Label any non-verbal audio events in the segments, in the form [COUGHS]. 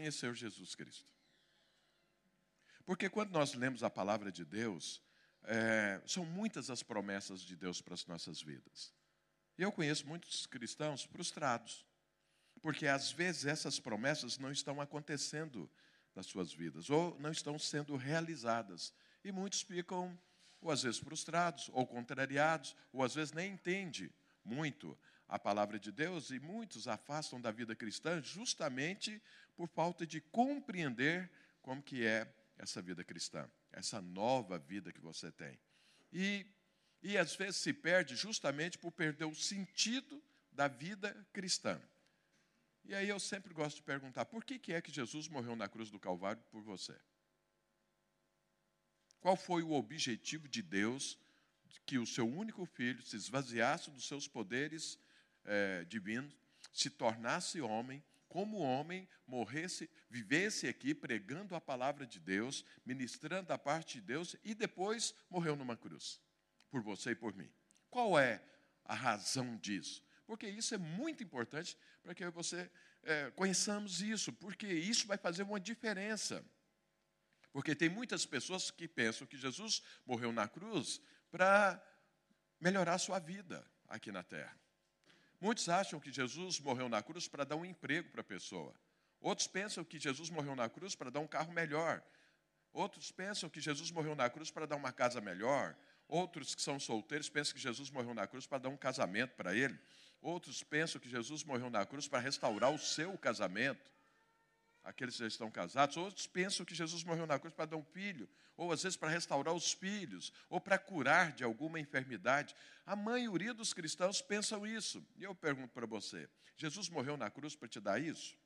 conhecer Jesus Cristo. Porque quando nós lemos a palavra de Deus, é, são muitas as promessas de Deus para as nossas vidas. Eu conheço muitos cristãos frustrados, porque às vezes essas promessas não estão acontecendo nas suas vidas, ou não estão sendo realizadas. E muitos ficam, ou às vezes frustrados, ou contrariados, ou às vezes nem entendem muito a palavra de Deus, e muitos afastam da vida cristã justamente por falta de compreender como que é essa vida cristã, essa nova vida que você tem. E, e às vezes se perde justamente por perder o sentido da vida cristã. E aí eu sempre gosto de perguntar: por que, que é que Jesus morreu na cruz do Calvário por você? Qual foi o objetivo de Deus que o seu único filho se esvaziasse dos seus poderes é, divinos, se tornasse homem, como homem, morresse, vivesse aqui pregando a palavra de Deus, ministrando a parte de Deus e depois morreu numa cruz, por você e por mim. Qual é a razão disso? Porque isso é muito importante para que você é, conheçamos isso, porque isso vai fazer uma diferença. Porque tem muitas pessoas que pensam que Jesus morreu na cruz para melhorar a sua vida aqui na terra. Muitos acham que Jesus morreu na cruz para dar um emprego para a pessoa. Outros pensam que Jesus morreu na cruz para dar um carro melhor. Outros pensam que Jesus morreu na cruz para dar uma casa melhor. Outros que são solteiros pensam que Jesus morreu na cruz para dar um casamento para ele. Outros pensam que Jesus morreu na cruz para restaurar o seu casamento aqueles que já estão casados, outros pensam que Jesus morreu na cruz para dar um filho, ou às vezes para restaurar os filhos, ou para curar de alguma enfermidade. A maioria dos cristãos pensam isso. E eu pergunto para você: Jesus morreu na cruz para te dar isso?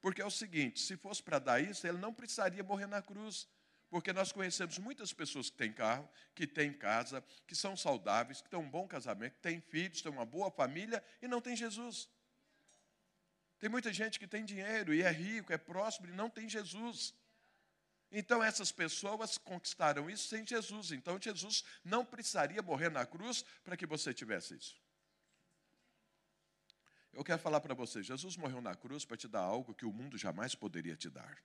Porque é o seguinte: se fosse para dar isso, ele não precisaria morrer na cruz. Porque nós conhecemos muitas pessoas que têm carro, que têm casa, que são saudáveis, que têm um bom casamento, que têm filhos, têm uma boa família e não têm Jesus. Tem muita gente que tem dinheiro e é rico, é próspero e não tem Jesus. Então essas pessoas conquistaram isso sem Jesus. Então Jesus não precisaria morrer na cruz para que você tivesse isso. Eu quero falar para você, Jesus morreu na cruz para te dar algo que o mundo jamais poderia te dar.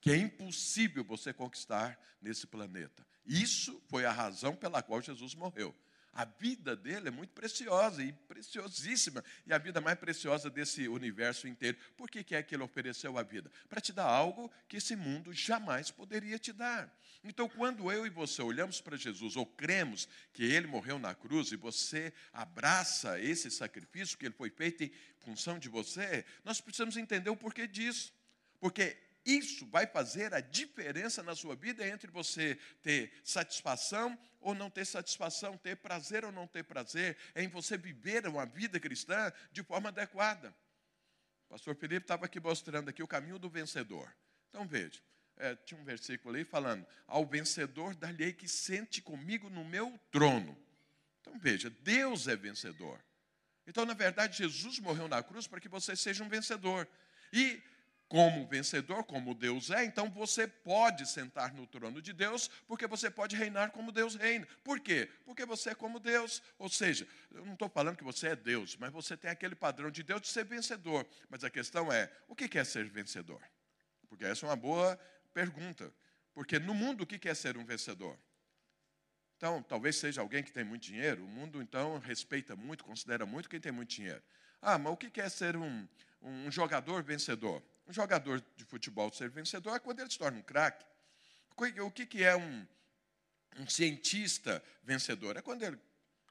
Que é impossível você conquistar nesse planeta. Isso foi a razão pela qual Jesus morreu. A vida dele é muito preciosa e preciosíssima, e a vida mais preciosa desse universo inteiro. Por que, que é que ele ofereceu a vida? Para te dar algo que esse mundo jamais poderia te dar. Então, quando eu e você olhamos para Jesus, ou cremos que ele morreu na cruz, e você abraça esse sacrifício que ele foi feito em função de você, nós precisamos entender o porquê disso. Porque isso vai fazer a diferença na sua vida entre você ter satisfação ou não ter satisfação, ter prazer ou não ter prazer, é em você viver uma vida cristã de forma adequada. O pastor Felipe estava aqui mostrando aqui o caminho do vencedor. Então veja, é, tinha um versículo aí falando, ao vencedor dar-lhe que sente comigo no meu trono. Então veja, Deus é vencedor. Então, na verdade, Jesus morreu na cruz para que você seja um vencedor. E como vencedor, como Deus é, então você pode sentar no trono de Deus, porque você pode reinar como Deus reina. Por quê? Porque você é como Deus. Ou seja, eu não estou falando que você é Deus, mas você tem aquele padrão de Deus de ser vencedor. Mas a questão é: o que é ser vencedor? Porque essa é uma boa pergunta. Porque no mundo, o que é ser um vencedor? Então, talvez seja alguém que tem muito dinheiro. O mundo, então, respeita muito, considera muito quem tem muito dinheiro. Ah, mas o que é ser um, um jogador vencedor? Um jogador de futebol ser vencedor é quando ele se torna um craque. O que é um, um cientista vencedor? É quando ele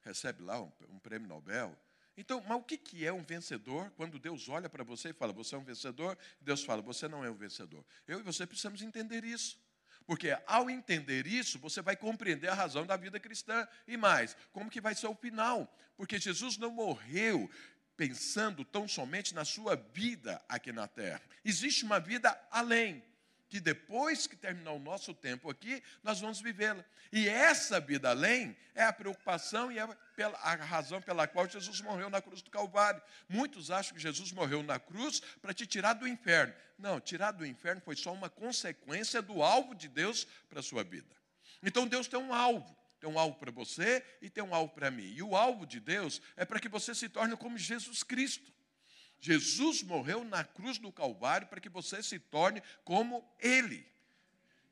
recebe lá um, um prêmio Nobel. Então, mas o que é um vencedor? Quando Deus olha para você e fala, você é um vencedor, Deus fala, você não é um vencedor. Eu e você precisamos entender isso. Porque ao entender isso, você vai compreender a razão da vida cristã. E mais, como que vai ser o final? Porque Jesus não morreu pensando tão somente na sua vida aqui na terra. Existe uma vida além, que depois que terminar o nosso tempo aqui, nós vamos vivê-la. E essa vida além é a preocupação e é a razão pela qual Jesus morreu na cruz do Calvário. Muitos acham que Jesus morreu na cruz para te tirar do inferno. Não, tirar do inferno foi só uma consequência do alvo de Deus para a sua vida. Então Deus tem um alvo. Tem um alvo para você e tem um alvo para mim. E o alvo de Deus é para que você se torne como Jesus Cristo. Jesus morreu na cruz do Calvário para que você se torne como Ele.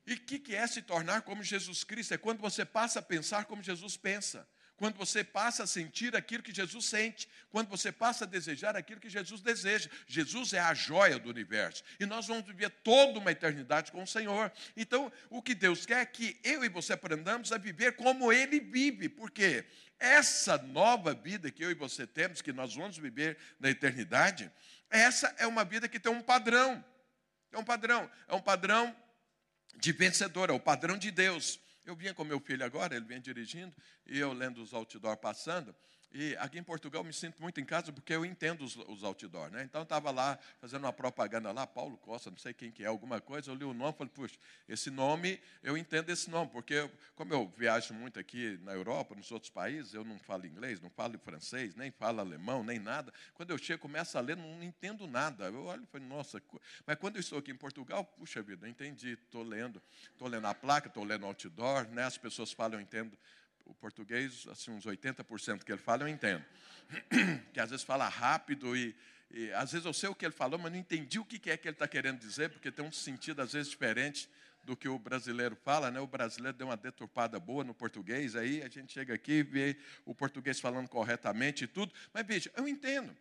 E o que, que é se tornar como Jesus Cristo? É quando você passa a pensar como Jesus pensa quando você passa a sentir aquilo que Jesus sente, quando você passa a desejar aquilo que Jesus deseja. Jesus é a joia do universo e nós vamos viver toda uma eternidade com o Senhor. Então, o que Deus quer é que eu e você aprendamos a viver como Ele vive, porque essa nova vida que eu e você temos, que nós vamos viver na eternidade, essa é uma vida que tem um padrão. É um padrão, é um padrão de vencedor, é o padrão de Deus. Eu vinha com meu filho agora, ele vinha dirigindo, e eu lendo os outdoor passando. E aqui em Portugal me sinto muito em casa porque eu entendo os, os né? Então eu estava lá fazendo uma propaganda lá, Paulo Costa, não sei quem que é, alguma coisa, eu li o nome e falei, puxa, esse nome, eu entendo esse nome, porque como eu viajo muito aqui na Europa, nos outros países, eu não falo inglês, não falo francês, nem falo alemão, nem nada. Quando eu chego, começo a ler, não entendo nada. Eu olho e falo, nossa, mas quando eu estou aqui em Portugal, puxa vida, eu entendi, estou lendo, estou lendo a placa, estou lendo outdoor, né? As pessoas falam, eu entendo o português, assim, uns 80% que ele fala, eu entendo. [CLEARS THROAT] que às vezes fala rápido e, e, às vezes eu sei o que ele falou, mas não entendi o que é que ele está querendo dizer, porque tem um sentido às vezes diferente do que o brasileiro fala, né? O brasileiro deu uma deturpada boa no português, aí a gente chega aqui e vê o português falando corretamente e tudo, mas veja, eu entendo.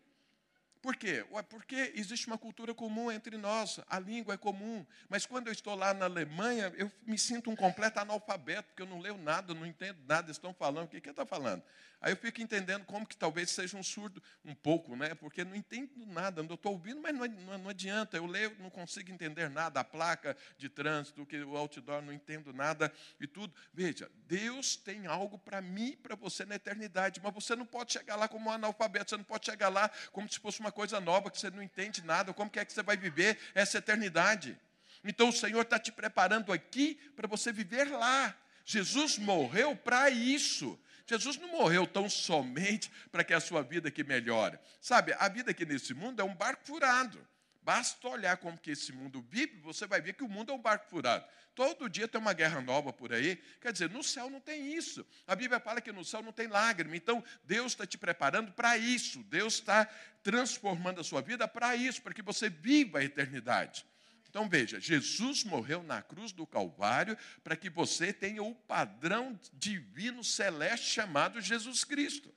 Por quê? Porque existe uma cultura comum entre nós, a língua é comum. Mas quando eu estou lá na Alemanha, eu me sinto um completo analfabeto, porque eu não leio nada, não entendo nada, estão falando. O que, que está falando? Aí eu fico entendendo como que talvez seja um surdo, um pouco, né? porque não entendo nada. Eu estou ouvindo, mas não, não, adianta. Eu leio, não consigo entender nada. A placa de trânsito, que o outdoor, não entendo nada e tudo. Veja, Deus tem algo para mim e para você na eternidade, mas você não pode chegar lá como um analfabeto, você não pode chegar lá como se fosse uma coisa nova, que você não entende nada. Como que é que você vai viver essa eternidade? Então o Senhor está te preparando aqui para você viver lá. Jesus morreu para isso. Jesus não morreu tão somente para que a sua vida aqui melhore. Sabe, a vida aqui nesse mundo é um barco furado. Basta olhar como que esse mundo vive, você vai ver que o mundo é um barco furado. Todo dia tem uma guerra nova por aí. Quer dizer, no céu não tem isso. A Bíblia fala que no céu não tem lágrima. Então, Deus está te preparando para isso. Deus está transformando a sua vida para isso, para que você viva a eternidade. Então veja, Jesus morreu na cruz do Calvário para que você tenha o padrão divino celeste chamado Jesus Cristo.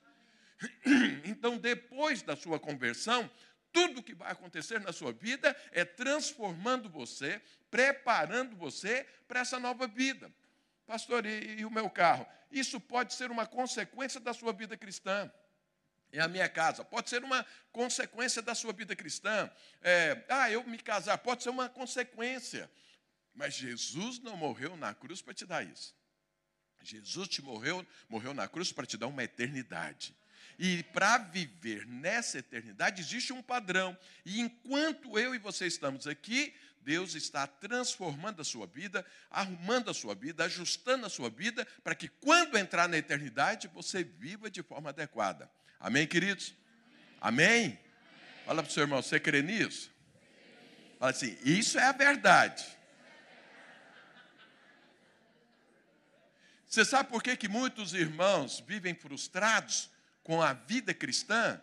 [CLEARS THROAT] Então, depois da sua conversão, tudo que vai acontecer na sua vida é transformando você, preparando você para essa nova vida. Pastor, e, e o meu carro? Isso pode ser uma consequência da sua vida cristã em a minha casa. Pode ser uma consequência da sua vida cristã. É, ah, eu me casar, pode ser uma consequência. Mas Jesus não morreu na cruz para te dar isso. Jesus te morreu, morreu na cruz para te dar uma eternidade. E para viver nessa eternidade existe um padrão. E enquanto eu e você estamos aqui, Deus está transformando a sua vida, arrumando a sua vida, ajustando a sua vida, para que quando entrar na eternidade você viva de forma adequada. Amém, queridos? Amém? Amém? Fala para o seu irmão, você crê nisso? Fala assim, isso é a verdade. Você sabe por que, que muitos irmãos vivem frustrados com a vida cristã?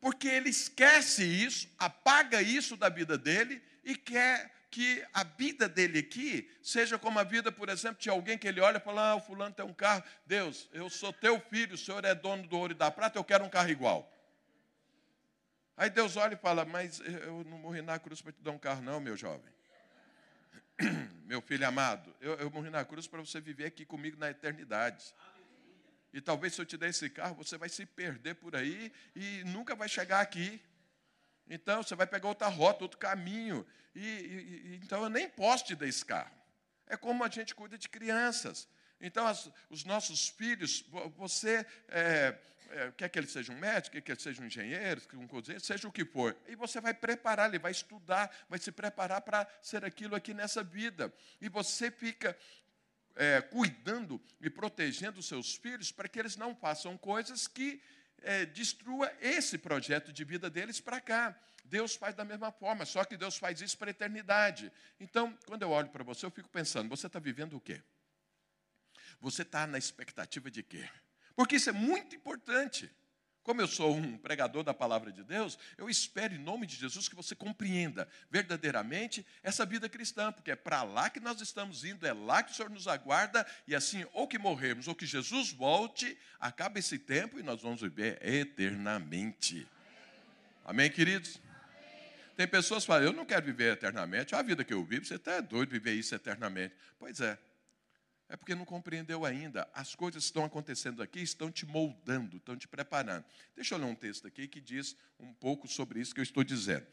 Porque ele esquece isso, apaga isso da vida dele e quer que a vida dele aqui seja como a vida, por exemplo, de alguém que ele olha e fala: Ah, o fulano tem um carro. Deus, eu sou teu filho, o senhor é dono do ouro e da prata, eu quero um carro igual. Aí Deus olha e fala: Mas eu não morri na cruz para te dar um carro, não, meu jovem. [CLEARS THROAT] Meu filho amado, eu, eu morri na cruz para você viver aqui comigo na eternidade. E talvez se eu te der esse carro, você vai se perder por aí e nunca vai chegar aqui. Então você vai pegar outra rota, outro caminho. E, e, então eu nem posso te dar esse carro. É como a gente cuida de crianças. Então, as, os nossos filhos, você é, é, quer que ele seja um médico, quer que ele seja um engenheiro, um cozinheiro, seja o que for. E você vai preparar, ele vai estudar, vai se preparar para ser aquilo aqui nessa vida. E você fica é, cuidando e protegendo seus filhos para que eles não façam coisas que é, destrua esse projeto de vida deles para cá. Deus faz da mesma forma, só que Deus faz isso para a eternidade. Então, quando eu olho para você, eu fico pensando: você está vivendo o quê? Você está na expectativa de quê? Porque isso é muito importante. Como eu sou um pregador da palavra de Deus, eu espero em nome de Jesus que você compreenda verdadeiramente essa vida cristã, porque é para lá que nós estamos indo, é lá que o Senhor nos aguarda, e assim, ou que morremos, ou que Jesus volte, acaba esse tempo e nós vamos viver eternamente. Amém, queridos? Tem pessoas que falam, eu não quero viver eternamente, a vida que eu vivo, você está doido viver isso eternamente. Pois é, é porque não compreendeu ainda. As coisas que estão acontecendo aqui estão te moldando, estão te preparando. Deixa eu ler um texto aqui que diz um pouco sobre isso que eu estou dizendo.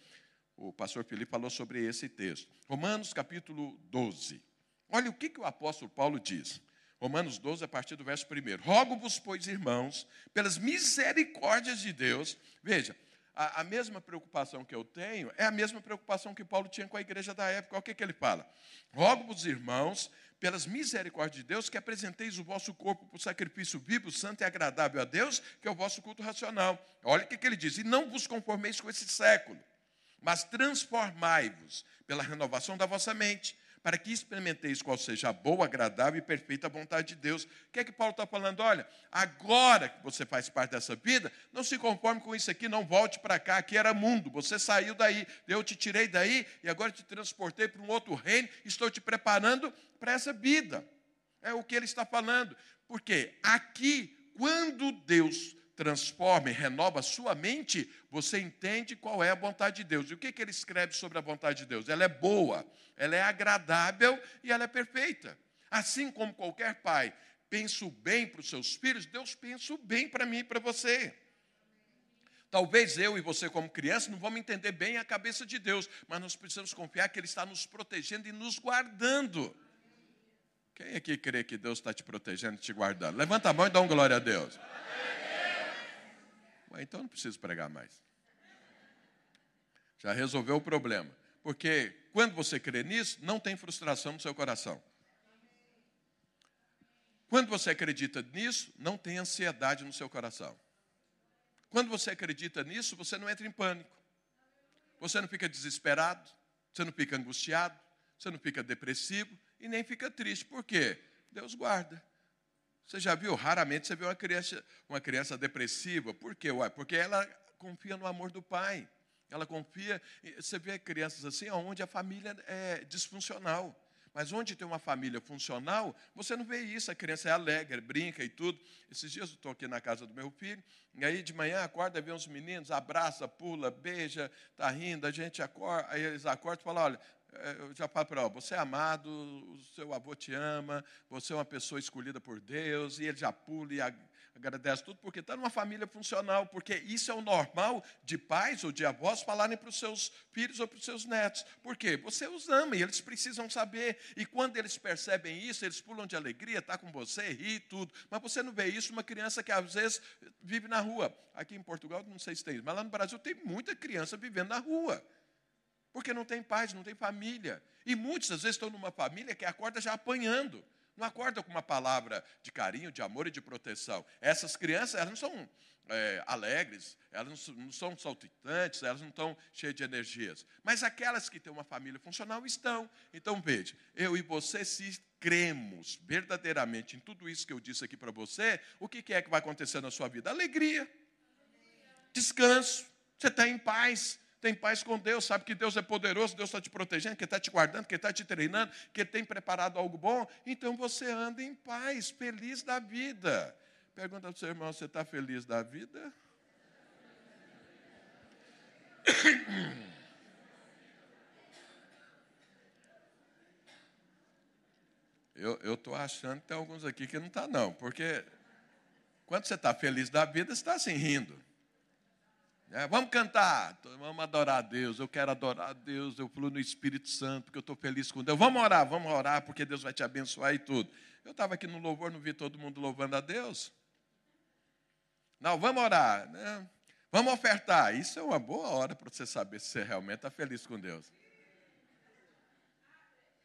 O pastor Felipe falou sobre esse texto. Romanos capítulo 12. Olha o que, que o apóstolo Paulo diz. Romanos 12, a partir do verso 1. Rogo-vos, pois, irmãos, pelas misericórdias de Deus. Veja, a, a, mesma preocupação que eu tenho é a mesma preocupação que Paulo tinha com a igreja da época. Olha o que, que ele fala. Rogo-vos, irmãos, pelas misericórdias de Deus, que apresenteis o vosso corpo por sacrifício vivo, santo e agradável a Deus, que é o vosso culto racional. Olha o que, que ele diz: e não vos conformeis com esse século, mas transformai-vos pela renovação da vossa mente para que experimenteis qual seja a boa, agradável e perfeita vontade de Deus. O que é que Paulo está falando? Olha, agora que você faz parte dessa vida, não se conforme com isso aqui, não volte para cá, aqui era mundo, você saiu daí, eu te tirei daí e agora te transportei para um outro reino, estou te preparando para essa vida. É o que ele está falando. Porque aqui, quando Deus transforma e renova sua mente, você entende qual é a vontade de Deus. E o que, que ele escreve sobre a vontade de Deus? Ela é boa, ela é agradável e ela é perfeita. Assim como qualquer pai pensa o bem para os seus filhos, Deus pensa o bem para mim e para você. Talvez eu e você, como criança, não vamos entender bem a cabeça de Deus, mas nós precisamos confiar que Ele está nos protegendo e nos guardando. Quem aqui crê que Deus está te protegendo e te guardando? Levanta a mão e dá um glória a Deus. Então não preciso pregar mais. Já resolveu o problema. Porque quando você crê nisso, não tem frustração no seu coração. Quando você acredita nisso, não tem ansiedade no seu coração. Quando você acredita nisso, você não entra em pânico. Você não fica desesperado, você não fica angustiado, você não fica depressivo e nem fica triste. Por quê? Deus guarda. Você já viu? Raramente você vê uma criança, uma criança depressiva. Por quê? Ué, porque ela confia no amor do pai. Ela confia. Você vê crianças assim, onde a família é disfuncional. Mas onde tem uma família funcional, você não vê isso. A criança é alegre, brinca e tudo. Esses dias eu estou aqui na casa do meu filho, e aí de manhã acorda, vê uns meninos, abraça, pula, beija, está rindo, a gente acorda, aí eles acordam e falam, olha, eu já falo para você é amado, o seu avô te ama, você é uma pessoa escolhida por Deus, e ele já pula e agradece tudo, porque está numa família funcional, porque isso é o normal de pais ou de avós falarem para os seus filhos ou para os seus netos. Por quê? Você os ama e eles precisam saber. E quando eles percebem isso, eles pulam de alegria, está com você, ri tudo. Mas você não vê isso uma criança que às vezes vive na rua. Aqui em Portugal, não sei se tem, mas lá no Brasil tem muita criança vivendo na rua porque não tem paz, não tem família. E muitas às vezes estão numa família que acorda já apanhando. Não acorda com uma palavra de carinho, de amor e de proteção. Essas crianças, elas não são é, alegres, elas não, são saltitantes, elas não estão cheias de energias. Mas aquelas que têm uma família funcional estão. Então veja, eu e você, se cremos verdadeiramente em tudo isso que eu disse aqui para você, o que é que vai acontecer na sua vida? Alegria, descanso, você está em paz, tem paz com Deus, sabe que Deus é poderoso, Deus está te protegendo, que está te guardando, que está te treinando, que tem preparado algo bom, então você anda em paz, feliz da vida. Pergunta para o seu irmão: você está feliz da vida? [COUGHS] Eu estou achando que tem alguns aqui que não está, não, porque quando você está feliz da vida, você está assim rindo. É, vamos cantar, vamos adorar a Deus. Eu quero adorar a Deus, eu fluo no Espírito Santo, porque eu estou feliz com Deus. Vamos orar, vamos orar, porque Deus vai te abençoar e tudo. Eu estava aqui no louvor, não vi todo mundo louvando a Deus. Não, vamos orar, né? vamos ofertar. Isso é uma boa hora para você saber se você realmente está feliz com Deus.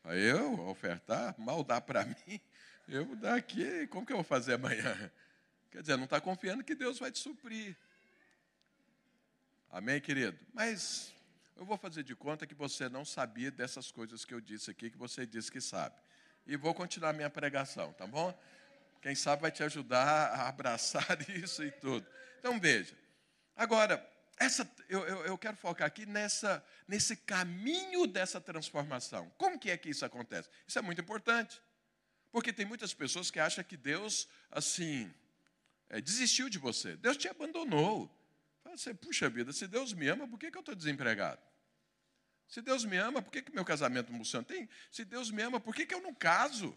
Aí eu ofertar, mal dá para mim, eu vou dar aqui, como que eu vou fazer amanhã? Quer dizer, não está confiando que Deus vai te suprir. Amém, querido? Mas eu vou fazer de conta que você não sabia dessas coisas que eu disse aqui, que você disse que sabe. E vou continuar minha pregação, tá bom? Quem sabe vai te ajudar a abraçar [LAUGHS] isso e tudo. Então veja. Agora, essa, eu, eu, eu, quero focar aqui nessa, nesse caminho dessa transformação. Como que é que isso acontece? Isso é muito importante. Porque tem muitas pessoas que acham que Deus, assim, é, desistiu de você. Deus te abandonou. Você, puxa vida, se Deus me ama, por que, que eu estou desempregado? Se Deus me ama, por que, que meu casamento não funciona? Tem, se Deus me ama, por que, que eu não caso?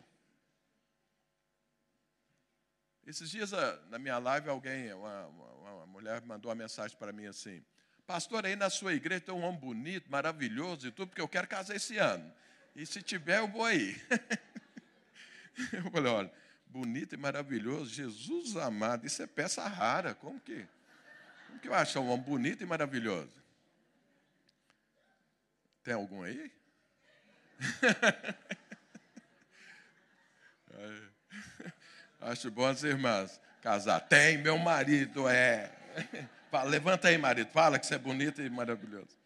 Esses dias, na minha live, alguém, uma, uma, uma mulher mandou uma mensagem para mim assim: Pastor, aí na sua igreja tem um homem bonito, maravilhoso e tudo, porque eu quero casar esse ano. E se tiver, eu vou aí. [LAUGHS] eu falei: olha, bonito e maravilhoso, Jesus amado, isso é peça rara. Como que, que eu acho um homem bonito e maravilhoso? Tem algum aí? [LAUGHS] Acho bom as irmãs casar. Tem, meu marido é. Fala, levanta aí, marido. Fala que você é bonito e maravilhoso.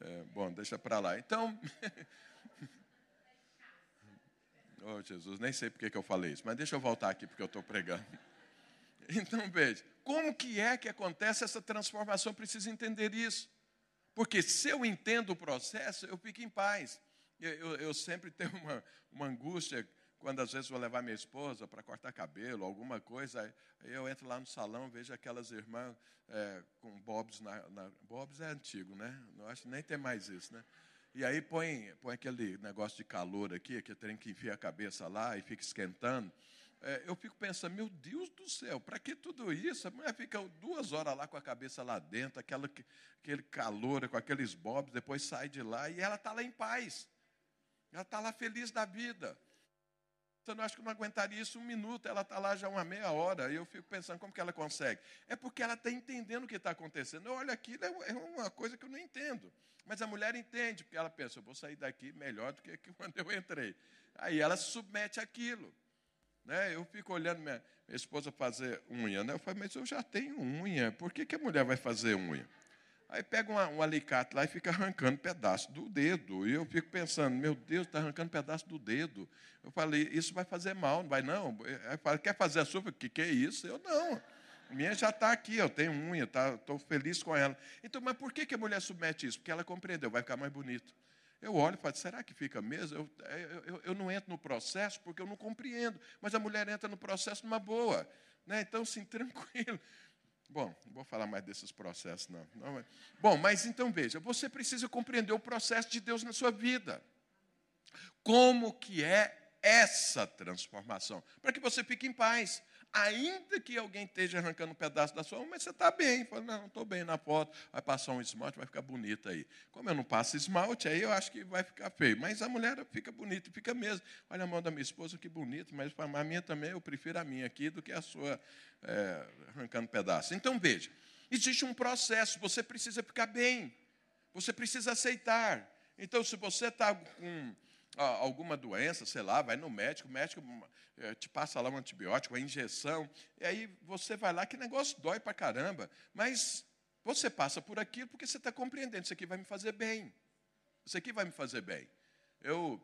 É, bom, deixa para lá. Então. [LAUGHS] oh, Jesus, nem sei porque que eu falei isso, mas deixa eu voltar aqui porque eu estou pregando. [LAUGHS] Então, veja, como que é que acontece essa transformação? Preciso entender isso. Porque se eu entendo o processo, eu fico em paz. Eu, eu, eu sempre [LAUGHS] tenho uma, uma angústia quando às vezes vou levar minha esposa para cortar cabelo, alguma coisa, eu entro lá no salão, vejo aquelas irmãs é, com bobs na, na, Bobs é antigo, né? Não acho que nem tem mais isso, né? E aí põe, põe aquele negócio de calor aqui, que tem que enfiar a cabeça lá e fica esquentando. É, eu fico pensando, meu Deus do céu, para que tudo isso? A mulher fica duas horas lá com a cabeça lá dentro, aquela, aquele calor, com aqueles bobs, depois sai de lá e ela está lá em paz. Ela está lá feliz da vida. Eu acho que não aguentaria isso um minuto, ela está lá já uma meia hora, e eu fico pensando como que ela consegue. É porque ela está entendendo o que está acontecendo. Olha, aquilo é, é uma coisa que eu não entendo. Mas a mulher entende, porque ela pensa, eu vou sair daqui melhor do que [LAUGHS] quando eu entrei. Aí ela se submete àquilo. Né? Eu fico olhando minha, minha esposa fazer unha. Né? Eu falo, mas eu já tenho unha, por que, que a mulher vai fazer unha? Aí pega uma, um alicate lá e fica arrancando pedaço do dedo. E eu fico pensando, meu Deus, está arrancando pedaço do dedo. Eu falei, isso vai fazer mal, não vai não? Fala, quer fazer a sua? O que, que é isso? Eu não. Minha já está aqui, eu tenho unha, estou tá, feliz com ela. Então, mas por que, que a mulher submete isso? Porque ela compreendeu, vai ficar mais bonito. Eu olho e falo, será que fica mesmo? Eu, eu, eu, não entro no processo porque eu não compreendo. Mas a mulher entra no processo numa boa. Né? Então, sim, [LAUGHS] tranquilo. Bom, não vou falar mais desses processos, não. não Bom, mas então veja, você precisa compreender o processo de Deus na sua vida. Como que é essa transformação? Para que você fique em paz. Ainda que alguém esteja arrancando um pedaço da sua mão, mas você está bem. Fala, não, estou bem na foto. Vai passar um esmalte, vai ficar bonito aí. Como eu não passo esmalte, aí eu acho que vai ficar feio. Mas a mulher fica bonita, fica mesmo. Olha a mão da minha esposa, que bonita, mas a minha também, eu prefiro a minha aqui do que a sua é, arrancando pedaço. Então veja, existe um processo, você precisa ficar bem, você precisa aceitar. Então, se você está com alguma doença, sei lá, vai no médico, o médico é, te passa lá um antibiótico, uma injeção, e aí você vai lá, que negócio dói para caramba, mas você passa por aquilo porque você está compreendendo, isso aqui vai me fazer bem, isso aqui vai me fazer bem. Eu,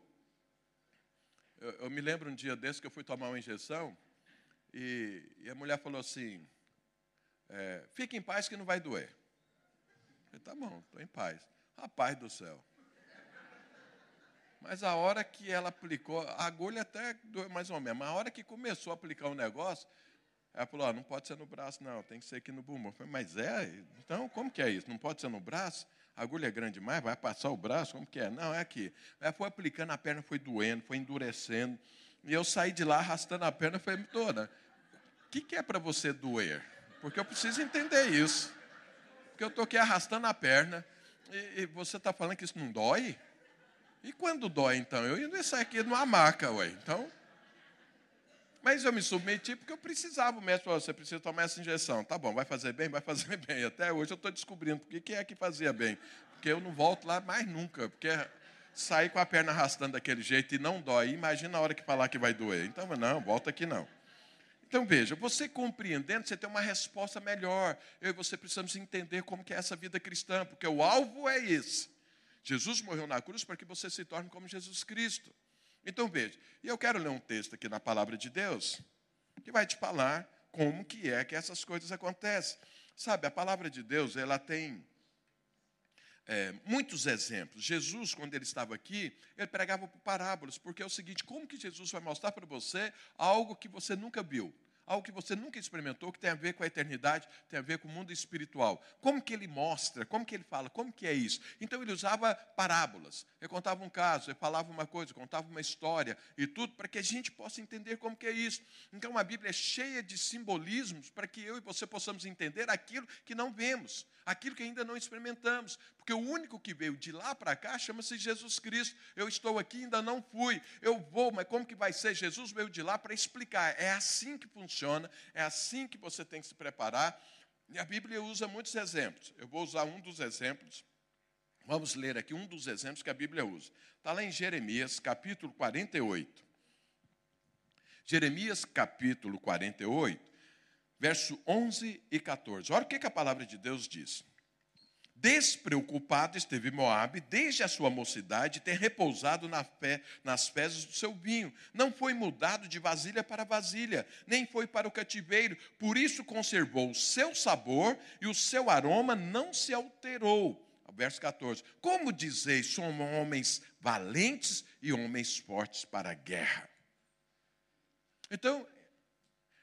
eu, eu me lembro um dia desse que eu fui tomar uma injeção, e, e a mulher falou assim: é, fique em paz que não vai doer. Eu falei, tá bom, estou em paz. Rapaz do céu. Mas a hora que ela aplicou, a agulha até doeu mais ou menos, mas a hora que começou a aplicar o negócio, ela falou: oh, não pode ser no braço, não, tem que ser aqui no bumbum. Eu falei, mas é? Então, como que é isso? Não pode ser no braço? A agulha é grande demais, vai passar o braço? Como que é? Não, é aqui. Ela foi aplicando, a perna foi doendo, foi endurecendo. E eu saí de lá arrastando a perna e falei, toda que, que é para você doer? Porque eu preciso entender isso. Porque eu estou aqui arrastando a perna e, e você está falando que isso não dói? E quando dói, então? Eu ainda sair aqui numa maca, ué. Então. Mas eu me submeti porque eu precisava. O médico falou: você precisa tomar essa injeção. Tá bom, vai fazer bem? Vai fazer [LAUGHS] bem. Até hoje eu estou descobrindo porque que é que fazia bem. Porque eu não volto lá mais nunca. Porque sair com a perna arrastando daquele jeito e não dói. Imagina a hora que falar que vai doer. Então, não, volta aqui não. Então veja, você compreendendo, você tem uma resposta melhor. Eu e você precisamos entender como que é essa vida cristã, porque o alvo é esse. Jesus morreu na cruz para que você se torne como Jesus Cristo. Então veja, e eu quero ler um texto aqui na palavra de Deus, que vai te falar como que é que essas coisas acontecem. Sabe, a palavra de Deus, ela tem é, muitos exemplos. Jesus, quando ele estava aqui, ele pregava por parábolas, porque é o seguinte: como que Jesus vai mostrar para você algo que você nunca viu? Algo que você nunca experimentou, que tem a ver com a eternidade, tem a ver com o mundo espiritual. Como que ele mostra? Como que ele fala? Como que é isso? Então ele usava parábolas. Ele contava um caso, ele falava uma coisa, contava uma história e tudo para que a gente possa entender como que é isso. Então a Bíblia é cheia de simbolismos para que eu e você possamos entender aquilo que não vemos, aquilo que ainda não experimentamos, porque o único que veio de lá para cá chama-se Jesus Cristo. Eu estou aqui, ainda não fui. Eu vou, mas como que vai ser? Jesus veio de lá para explicar. É assim que funciona é assim que você tem que se preparar. E a Bíblia usa muitos exemplos. Eu vou usar um dos exemplos. Vamos ler aqui um dos exemplos que a Bíblia usa. Está lá em Jeremias, capítulo 48. Jeremias, capítulo 48, verso 11 e 14. Olha o que, que a palavra de Deus diz. Despreocupado esteve Moabe desde a sua mocidade, ter repousado na fé, nas fezes do seu vinho. Não foi mudado de vasilha para vasilha, nem foi para o cativeiro. Por isso conservou o seu sabor e o seu aroma não se alterou. Verso 14: Como dizeis, somos homens valentes e homens fortes para a guerra. Então,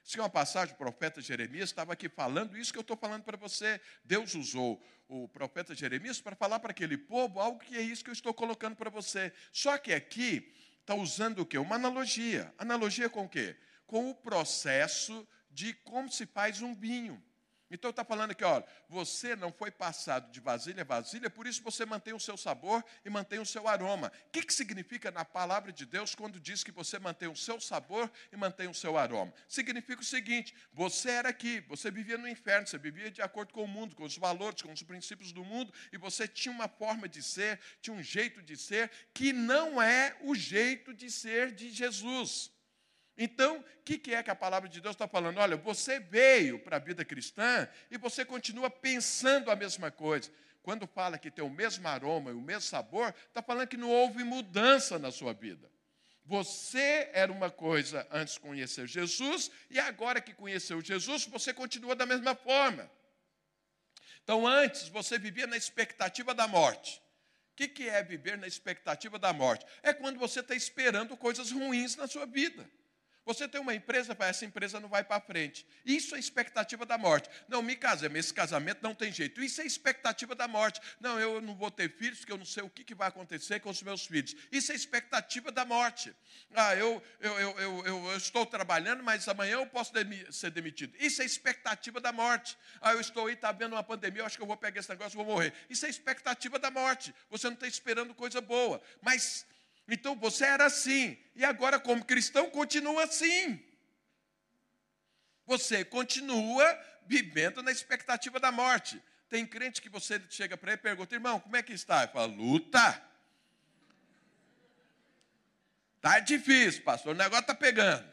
se é uma passagem, o profeta Jeremias estava aqui falando isso que eu estou falando para você. Deus usou o profeta Jeremias para falar para aquele povo algo que é isso que eu estou colocando para você. Só que aqui está usando o quê? Uma analogia. Analogia com o quê? Com o processo de como se faz um vinho. Então está falando aqui, olha, você não foi passado de vasilha a vasilha, por isso você mantém o seu sabor e mantém o seu aroma. O que, que significa na palavra de Deus quando diz que você mantém o seu sabor e mantém o seu aroma? Significa o seguinte: você era aqui, você vivia no inferno, você vivia de acordo com o mundo, com os valores, com os princípios do mundo, e você tinha uma forma de ser, tinha um jeito de ser que não é o jeito de ser de Jesus. Então, o que, que é que a palavra de Deus está falando? Olha, você veio para a vida cristã e você continua pensando a mesma coisa. Quando fala que tem o mesmo aroma e o mesmo sabor, está falando que não houve mudança na sua vida. Você era uma coisa antes de conhecer Jesus, e agora que conheceu Jesus, você continua da mesma forma. Então, antes você vivia na expectativa da morte. O que, que é viver na expectativa da morte? É quando você está esperando coisas ruins na sua vida. Você tem uma empresa, essa empresa não vai para frente. Isso é expectativa da morte. Não, me casei, mas esse casamento não tem jeito. Isso é expectativa da morte. Não, eu não vou ter filhos, porque eu não sei o que vai acontecer com os meus filhos. Isso é expectativa da morte. Ah, eu, eu, eu, eu, estou trabalhando, mas amanhã eu posso ser demitido. Isso é expectativa da morte. Ah, eu estou aí, está havendo uma pandemia, eu acho que eu vou pegar esse negócio e vou morrer. Isso é expectativa da morte. Você não está esperando coisa boa. Mas então você era assim, e agora, como cristão, continua assim. Você continua vivendo na expectativa da morte. Tem crente que você chega para ele e pergunta, irmão, como é que está? Ele fala, luta. Tá difícil, pastor, o negócio está pegando.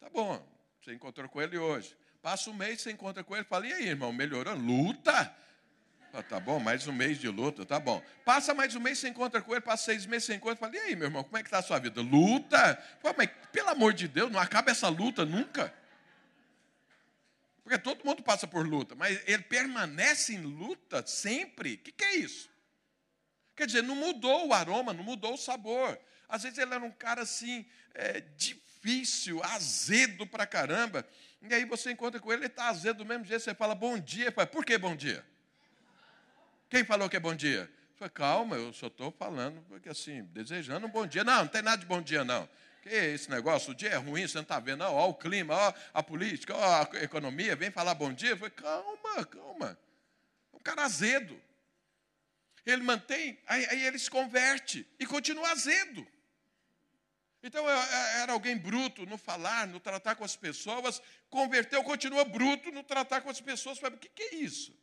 Tá bom, você encontrou com ele hoje. Passa um mês, você encontra com ele e fala, e aí, irmão, melhorou? Luta. Ah, tá bom, mais um mês de luta, tá bom. Passa mais um mês, você encontra com ele, passa seis meses, você encontra, fala, e aí, meu irmão, como é que está a sua vida? Luta? Fala, mas, pelo amor de Deus, não acaba essa luta nunca. Porque todo mundo passa por luta, mas ele permanece em luta sempre. O que, que é isso? Quer dizer, não mudou o aroma, não mudou o sabor. Às vezes ele era um cara assim, é, difícil, azedo pra caramba. E aí você encontra com ele, ele está azedo do mesmo jeito, você fala bom dia. Fala, por que bom dia? Quem falou que é bom dia? Falei, calma, eu só estou falando, porque assim, desejando um bom dia. Não, não tem nada de bom dia, não. Que esse negócio, o dia é ruim, você não está vendo, não. Ó, o clima, ó, a política, ó, a economia, vem falar bom dia. Falei, calma, calma. É um cara azedo. Ele mantém, aí, aí ele se converte e continua azedo. Então era alguém bruto no falar, no tratar com as pessoas, converteu, continua bruto no tratar com as pessoas. O que, que é isso?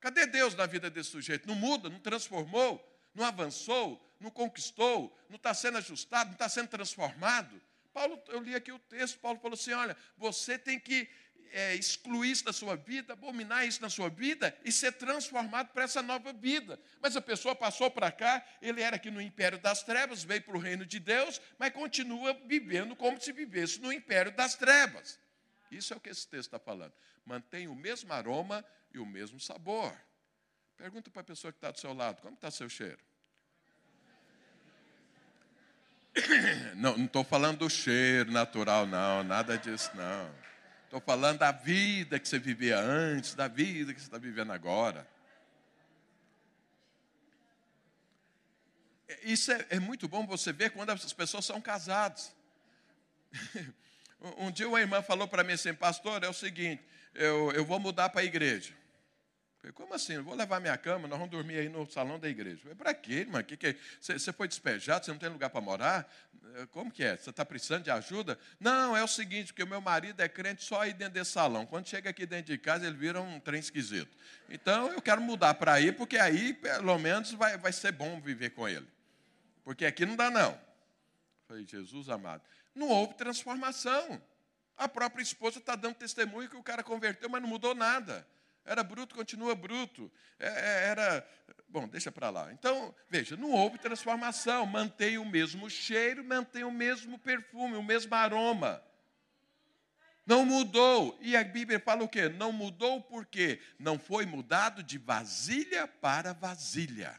Cadê Deus na vida desse sujeito? Não muda, não transformou, não avançou, não conquistou, não está sendo ajustado, não está sendo transformado. Paulo, eu li aqui o texto, Paulo falou assim: olha, você tem que é, excluir isso da sua vida, abominar isso na sua vida e ser transformado para essa nova vida. Mas a pessoa passou para cá, ele era aqui no império das trevas, veio para o reino de Deus, mas continua vivendo como se vivesse no império das trevas. Isso é o que esse texto está falando. Mantém o mesmo aroma e o mesmo sabor. Pergunta para a pessoa que está do seu lado: como está seu cheiro? [COUGHS] Não estou falando do cheiro natural, não, nada disso, não. Estou falando da vida que você vivia antes, da vida que você está vivendo agora. Isso é, é, muito bom você ver quando as pessoas são casadas. [LAUGHS] Um dia uma irmã falou para mim assim, pastor, é o seguinte, eu, eu vou mudar para a igreja. Falei, como assim? Eu vou levar minha cama, nós vamos dormir aí no salão da igreja. Para quê, irmã? Que que é? você, foi despejado, você não tem lugar para morar? Eh, como que é? Você está precisando de ajuda? Não, é o seguinte, porque o meu marido é crente só aí dentro desse salão. Quando chega aqui dentro de casa, ele vira um trem esquisito. Então, eu quero mudar para aí, porque aí, pelo menos, vai, vai ser bom viver com ele. Porque aqui não dá, não. Falei, Jesus amado. Não houve transformação. A própria esposa está dando testemunho que o cara converteu, mas não mudou nada. Era bruto, continua bruto. É, é, era. Bom, deixa para lá. Então, veja, não houve transformação. Mantém o mesmo cheiro, mantém o mesmo perfume, o mesmo aroma. Não mudou. E a Bíblia fala o quê? Não mudou porque não foi mudado de vasilha para vasilha.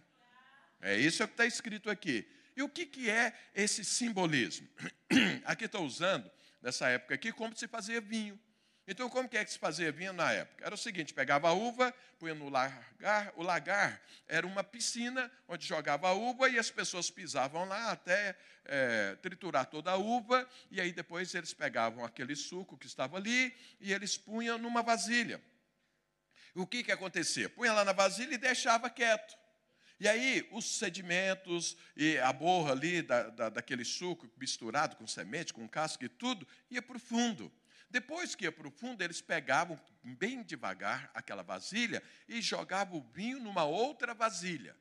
É isso que está escrito aqui. E o que, que é esse simbolismo? [CLEARS THROAT] Aqui estou usando, nessa época aqui, como se fazia vinho. Então, como que é que se fazia vinho na época? Era o seguinte: pegava a uva, punha no lagar. O lagar era uma piscina onde jogava a uva e as pessoas pisavam lá até é, triturar toda a uva. E aí depois eles pegavam aquele suco que estava ali e eles punham numa vasilha. O que, que acontecia? Punha lá na vasilha e deixava quieto. E aí, os sedimentos e a borra ali da, da, daquele suco misturado com semente, com casca e tudo, ia para o fundo. Depois que ia para o fundo, eles pegavam bem devagar aquela vasilha e jogavam o vinho numa outra vasilha.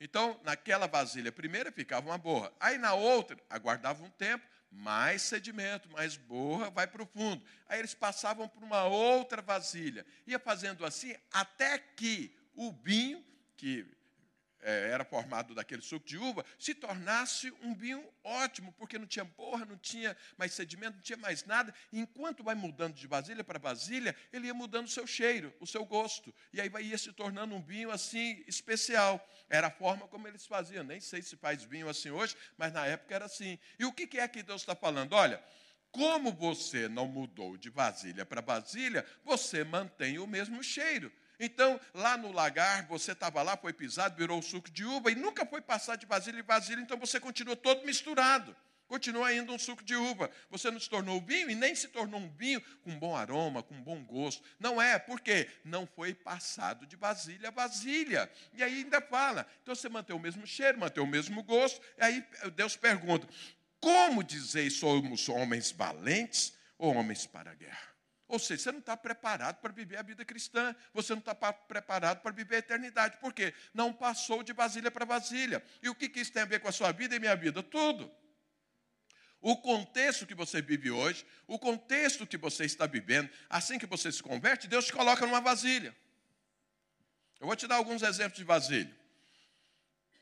Então, naquela vasilha primeira ficava uma borra. Aí na outra, aguardava um tempo, mais sedimento, mais borra, vai para o fundo. Aí eles passavam para uma outra vasilha. Ia fazendo assim até que o vinho, que era formado daquele suco de uva, se tornasse um vinho ótimo, porque não tinha borra, não tinha mais sedimento, não tinha mais nada. E enquanto vai mudando de vasilha para vasilha, ele ia mudando o seu cheiro, o seu gosto. E aí ia se tornando um vinho assim especial. Era a forma como eles faziam. Nem sei se faz vinho assim hoje, mas na época era assim. E o que é que Deus está falando? Olha, como você não mudou de vasilha para vasilha, você mantém o mesmo cheiro. Então, lá no lagar, você estava lá, foi pisado, virou suco de uva e nunca foi passar de vasilha em vasilha, então você continua todo misturado. Continua ainda um suco de uva. Você não se tornou vinho e nem se tornou um vinho com bom aroma, com bom gosto. Não é, porque não foi passado de vasilha a vasilha. E aí ainda fala. Então você mantém o mesmo cheiro, mantém o mesmo gosto. E aí Deus pergunta: como dizeis somos homens valentes ou homens para a guerra? Ou seja, você não está preparado para viver a vida cristã, você não está preparado para viver a eternidade. Por quê? Não passou de vasilha para vasilha. E o que, que isso tem a ver com a sua vida e minha vida? Tudo. O contexto que você vive hoje, o contexto que você está vivendo, assim que você se converte, Deus te coloca numa vasilha. Eu vou te dar alguns exemplos de vasilha.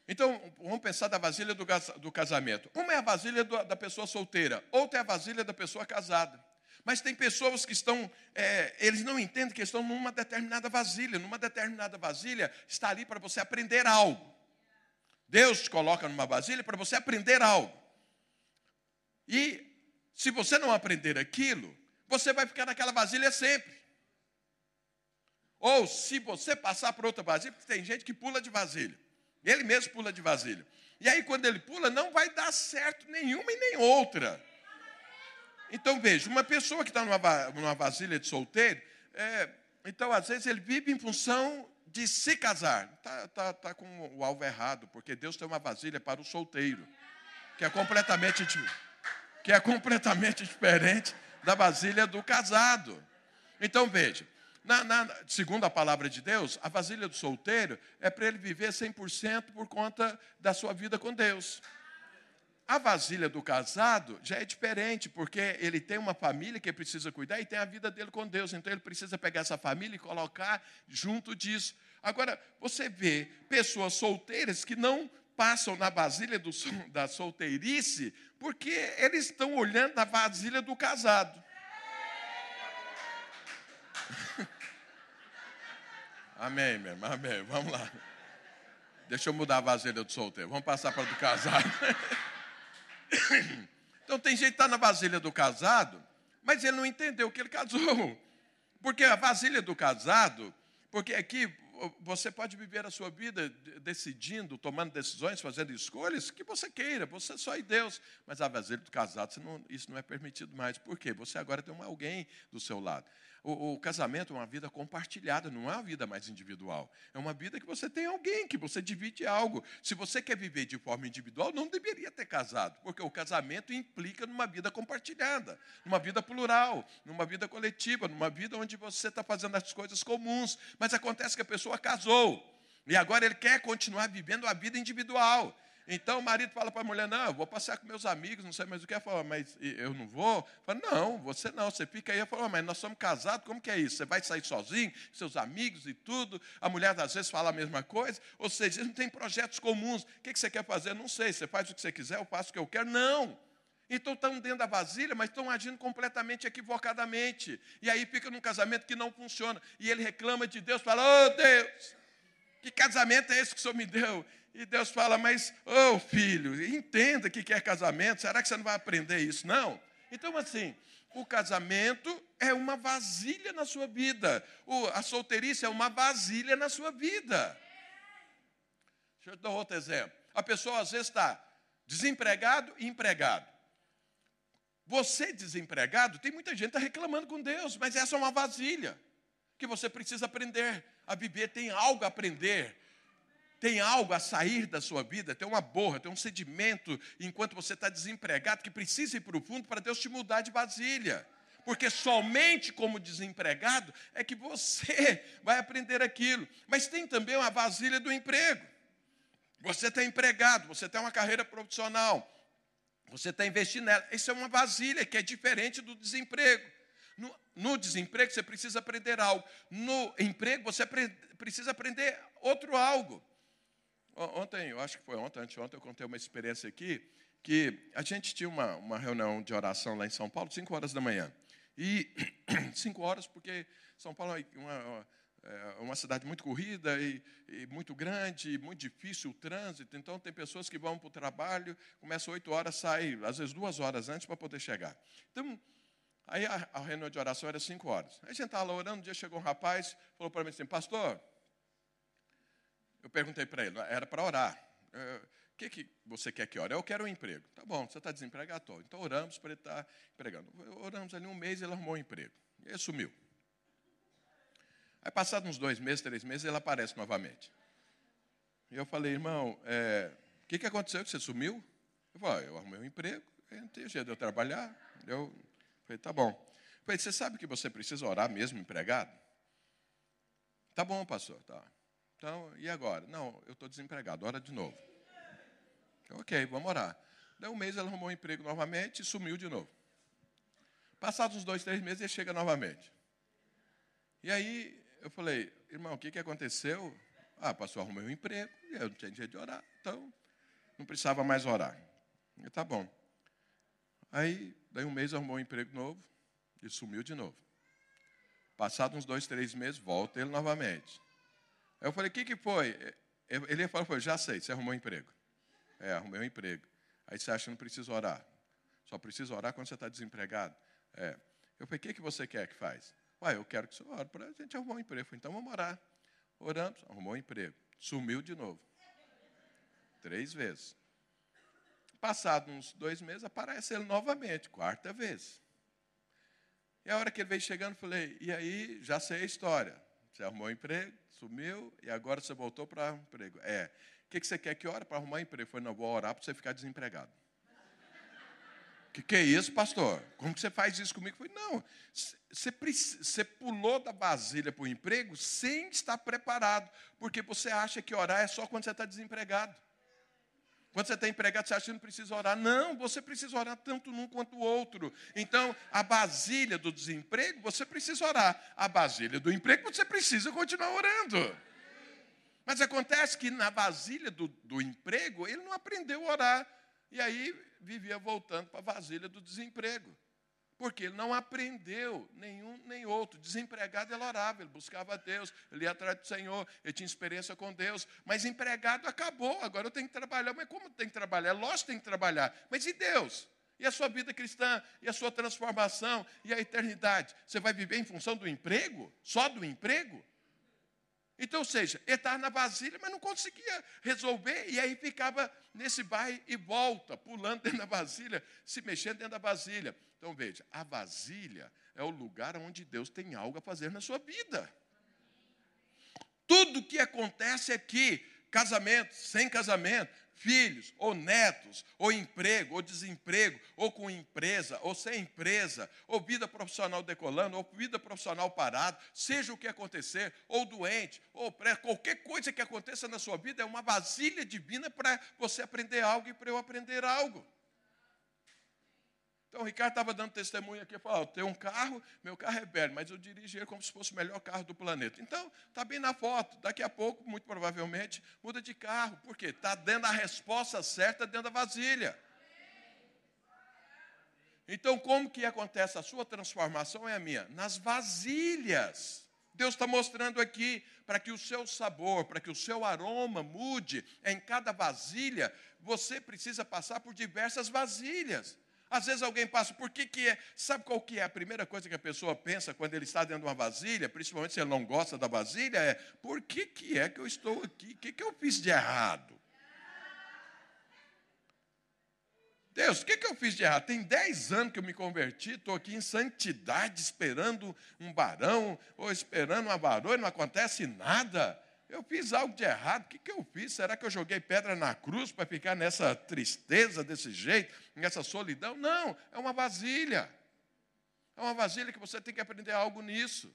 Então, vamos pensar da vasilha do casamento. Uma é a vasilha da pessoa solteira, outra é a vasilha da pessoa casada. Mas tem pessoas que estão, é, eles não entendem que estão numa determinada vasilha. Numa determinada vasilha está ali para você aprender algo. Deus te coloca numa vasilha para você aprender algo. E se você não aprender aquilo, você vai ficar naquela vasilha sempre. Ou se você passar por outra vasilha, porque tem gente que pula de vasilha. Ele mesmo pula de vasilha. E aí, quando ele pula, não vai dar certo nenhuma e nem outra. Então veja, uma pessoa que está numa, numa vasilha de solteiro, é, então às vezes ele vive em função de se casar. Está tá, tá com o alvo errado, porque Deus tem uma vasilha para o solteiro, que é completamente, que é completamente diferente da vasilha do casado. Então veja, na, na, segundo a palavra de Deus, a vasilha do solteiro é para ele viver 100% por conta da sua vida com Deus. A vasilha do casado já é diferente, porque ele tem uma família que precisa cuidar e tem a vida dele com Deus. Então ele precisa pegar essa família e colocar junto disso. Agora, você vê pessoas solteiras que não passam na vasilha do, [LAUGHS] da solteirice porque eles estão olhando na vasilha do casado. [LAUGHS] amém, meu irmão, amém. Vamos lá. Deixa eu mudar a vasilha do solteiro. Vamos passar para do casado. [LAUGHS] [COUGHS] Então tem gente que está na vasilha do casado, mas ele não entendeu que ele casou. Porque a vasilha do casado, porque aqui você pode viver a sua vida decidindo, tomando decisões, fazendo escolhas que você queira, você só é Deus. Mas a vasilha do casado, isso não é permitido mais. Por quê? Você agora tem alguém do seu lado. O, o, casamento é uma vida compartilhada, não é uma vida mais individual. É uma vida que você tem alguém, que você divide algo. Se você quer viver de forma individual, não deveria ter casado, porque o casamento implica numa vida compartilhada, numa vida plural, numa vida coletiva, numa vida onde você está fazendo as coisas comuns. Mas acontece que a pessoa casou. E agora ele quer continuar vivendo a vida individual. Então o marido fala para a mulher: Não, eu vou passear com meus amigos, não sei mais o que. Ela fala: Mas eu não vou? Fala: Não, você não, você fica aí. Ela fala: Mas nós somos casados, como que é isso? Você vai sair sozinho, seus amigos e tudo? A mulher às vezes fala a mesma coisa. Ou seja, não tem projetos comuns. O que você quer fazer? Não sei. Você faz o que você quiser, eu faço o que eu quero. Não. Então estão dentro da vasilha, mas estão agindo completamente equivocadamente. E aí fica num casamento que não funciona. E ele reclama de Deus, fala: Oh Deus, que casamento é esse que o Senhor me deu? E Deus fala, mas, ô oh, filho, entenda que é casamento, será que você não vai aprender isso? Não. Então, assim, o casamento é uma vasilha na sua vida. O, a solteirice é uma vasilha na sua vida. Deixa eu dar outro exemplo. A pessoa às vezes está desempregado e empregado. Você desempregado, tem muita gente que está reclamando com Deus, mas essa é uma vasilha que você precisa aprender a viver, tem algo a aprender tem algo a sair da sua vida, tem uma borra, tem um sedimento, enquanto você está desempregado, que precisa ir para o fundo para Deus te mudar de vasilha. Porque somente como desempregado é que você [LAUGHS] vai aprender aquilo. Mas tem também uma vasilha do emprego. Você está empregado, você tem uma carreira profissional, você está investindo nela. Isso é uma vasilha que é diferente do desemprego. No, no, desemprego você precisa aprender algo. No emprego você precisa aprender outro algo. Ontem, eu acho que foi ontem, anteontem, eu contei uma experiência aqui, que a gente tinha uma, uma reunião de oração lá em São Paulo, 5 horas da manhã. E [CLEARS THROAT] 5 horas, porque São Paulo é uma, é uma cidade muito corrida e, e, muito grande, muito difícil o trânsito. Então, tem pessoas que vão para o trabalho, começam 8 horas, saem, às vezes, duas horas antes para poder chegar. Então, aí a, a reunião de oração era 5 horas. Aí a gente estava orando, um dia chegou um rapaz, falou para mim assim, pastor, eu perguntei para ele, era para orar. O é, que, que você quer que ore? Eu quero um emprego. Tá bom, você está desempregado? Então oramos para ele estar tá empregando. Oramos ali um mês ele arrumou um emprego. E ele sumiu. Aí, passados uns dois meses, três meses, ele aparece novamente. E eu falei, irmão, é, o que, que aconteceu que você sumiu? Eu falei, eu arrumei um emprego, não tem jeito de eu trabalhar. Eu falei, tá bom. Eu falei, você sabe que você precisa orar mesmo empregado? Tá bom, pastor, tá. Então, e agora? Não, eu estou desempregado, ora de novo. Ok, vamos orar. Daí um mês ela arrumou um emprego novamente e sumiu de novo. Passados uns dois, três meses, ele chega novamente. E aí eu falei, irmão, o que, que aconteceu? Ah, pastor, arrumei um emprego, e eu não tinha jeito de orar, então não precisava mais orar. E tá bom. Aí, daí um mês arrumou um emprego novo e sumiu de novo. Passados uns dois, três meses, volta ele novamente. Eu falei, o que, que foi? Ele falou, já sei, você arrumou um emprego. É, arrumei um emprego. Aí você acha que não precisa orar. Só precisa orar quando você está desempregado. É. Eu falei, o que, que você quer que faz? Ué, eu quero que você ore para a gente arrumar um emprego. falei, então vamos orar. Oramos, arrumou um emprego. Sumiu de novo. Três vezes. Passado uns dois meses, aparece ele novamente, quarta vez. E a hora que ele veio chegando, falei, e aí, já sei a história. Você arrumou um emprego, sumiu e agora você voltou para emprego. É. O que, que você quer que ore para arrumar emprego? Foi, não, vou orar para você ficar desempregado. Que, que é isso, pastor? Como que você faz isso comigo? Foi, não, você, você pulou da vasilha para o emprego sem estar preparado, porque você acha que orar é só quando você está desempregado. Quando você está empregado, você acha que não precisa orar. Não, você precisa orar tanto num quanto o outro. Então, a basilha do desemprego, você precisa orar. A basilha do emprego, você precisa continuar orando. Mas acontece que na vasilha do, do emprego, ele não aprendeu a orar. E aí vivia voltando para a vasilha do desemprego. Porque ele não aprendeu nenhum nem outro. Desempregado ele orava, ele buscava a Deus, ele ia atrás do Senhor, ele tinha experiência com Deus. Mas empregado acabou, agora eu tenho que trabalhar. Mas como tem que trabalhar? Lógico que tem que trabalhar. Mas e Deus? E a sua vida cristã? E a sua transformação? E a eternidade? Você vai viver em função do emprego? Só do emprego? Então, ou seja, ele estava na vasilha, mas não conseguia resolver, e aí ficava nesse vai e volta, pulando [LAUGHS] dentro da vasilha, se mexendo dentro da vasilha. Então, veja, a vasilha é o lugar onde Deus tem algo a fazer na sua vida. Tudo que acontece aqui, casamento, sem casamento, filhos, ou netos, ou emprego, ou desemprego, ou com empresa, ou sem empresa, ou vida profissional decolando, ou vida profissional parado, seja o que acontecer, ou doente, ou pré, qualquer coisa que aconteça na sua vida é uma vasilha divina para você aprender algo e para eu aprender algo. Então o Ricardo estava dando testemunho aqui, falou, oh, tem um carro, meu carro é velho, mas eu dirijo ele como se fosse o melhor carro do planeta. Então, está bem na foto, daqui a pouco, muito provavelmente, muda de carro. Por quê? Está dando a resposta certa dentro da vasilha. Então, como que acontece a sua transformação é a minha? Nas vasilhas. Deus está mostrando aqui para que o seu sabor, para que o seu aroma mude em cada vasilha, você precisa passar por diversas vasilhas. Às vezes alguém passa, por que, que é? Sabe qual que é a primeira coisa que a pessoa pensa quando ele está dentro de uma vasilha, principalmente se ele não gosta da vasilha, é por que, que é que eu estou aqui? O que, que eu fiz de errado? Deus, o que, que eu fiz de errado? Tem dez anos que eu me converti, estou aqui em santidade, esperando um barão, ou esperando uma varoa, e não acontece nada. Eu fiz algo de errado, o que, que eu fiz? Será que eu joguei pedra na cruz para ficar nessa tristeza desse jeito, nessa solidão? Não, é uma vasilha. É uma vasilha que você tem que aprender algo nisso.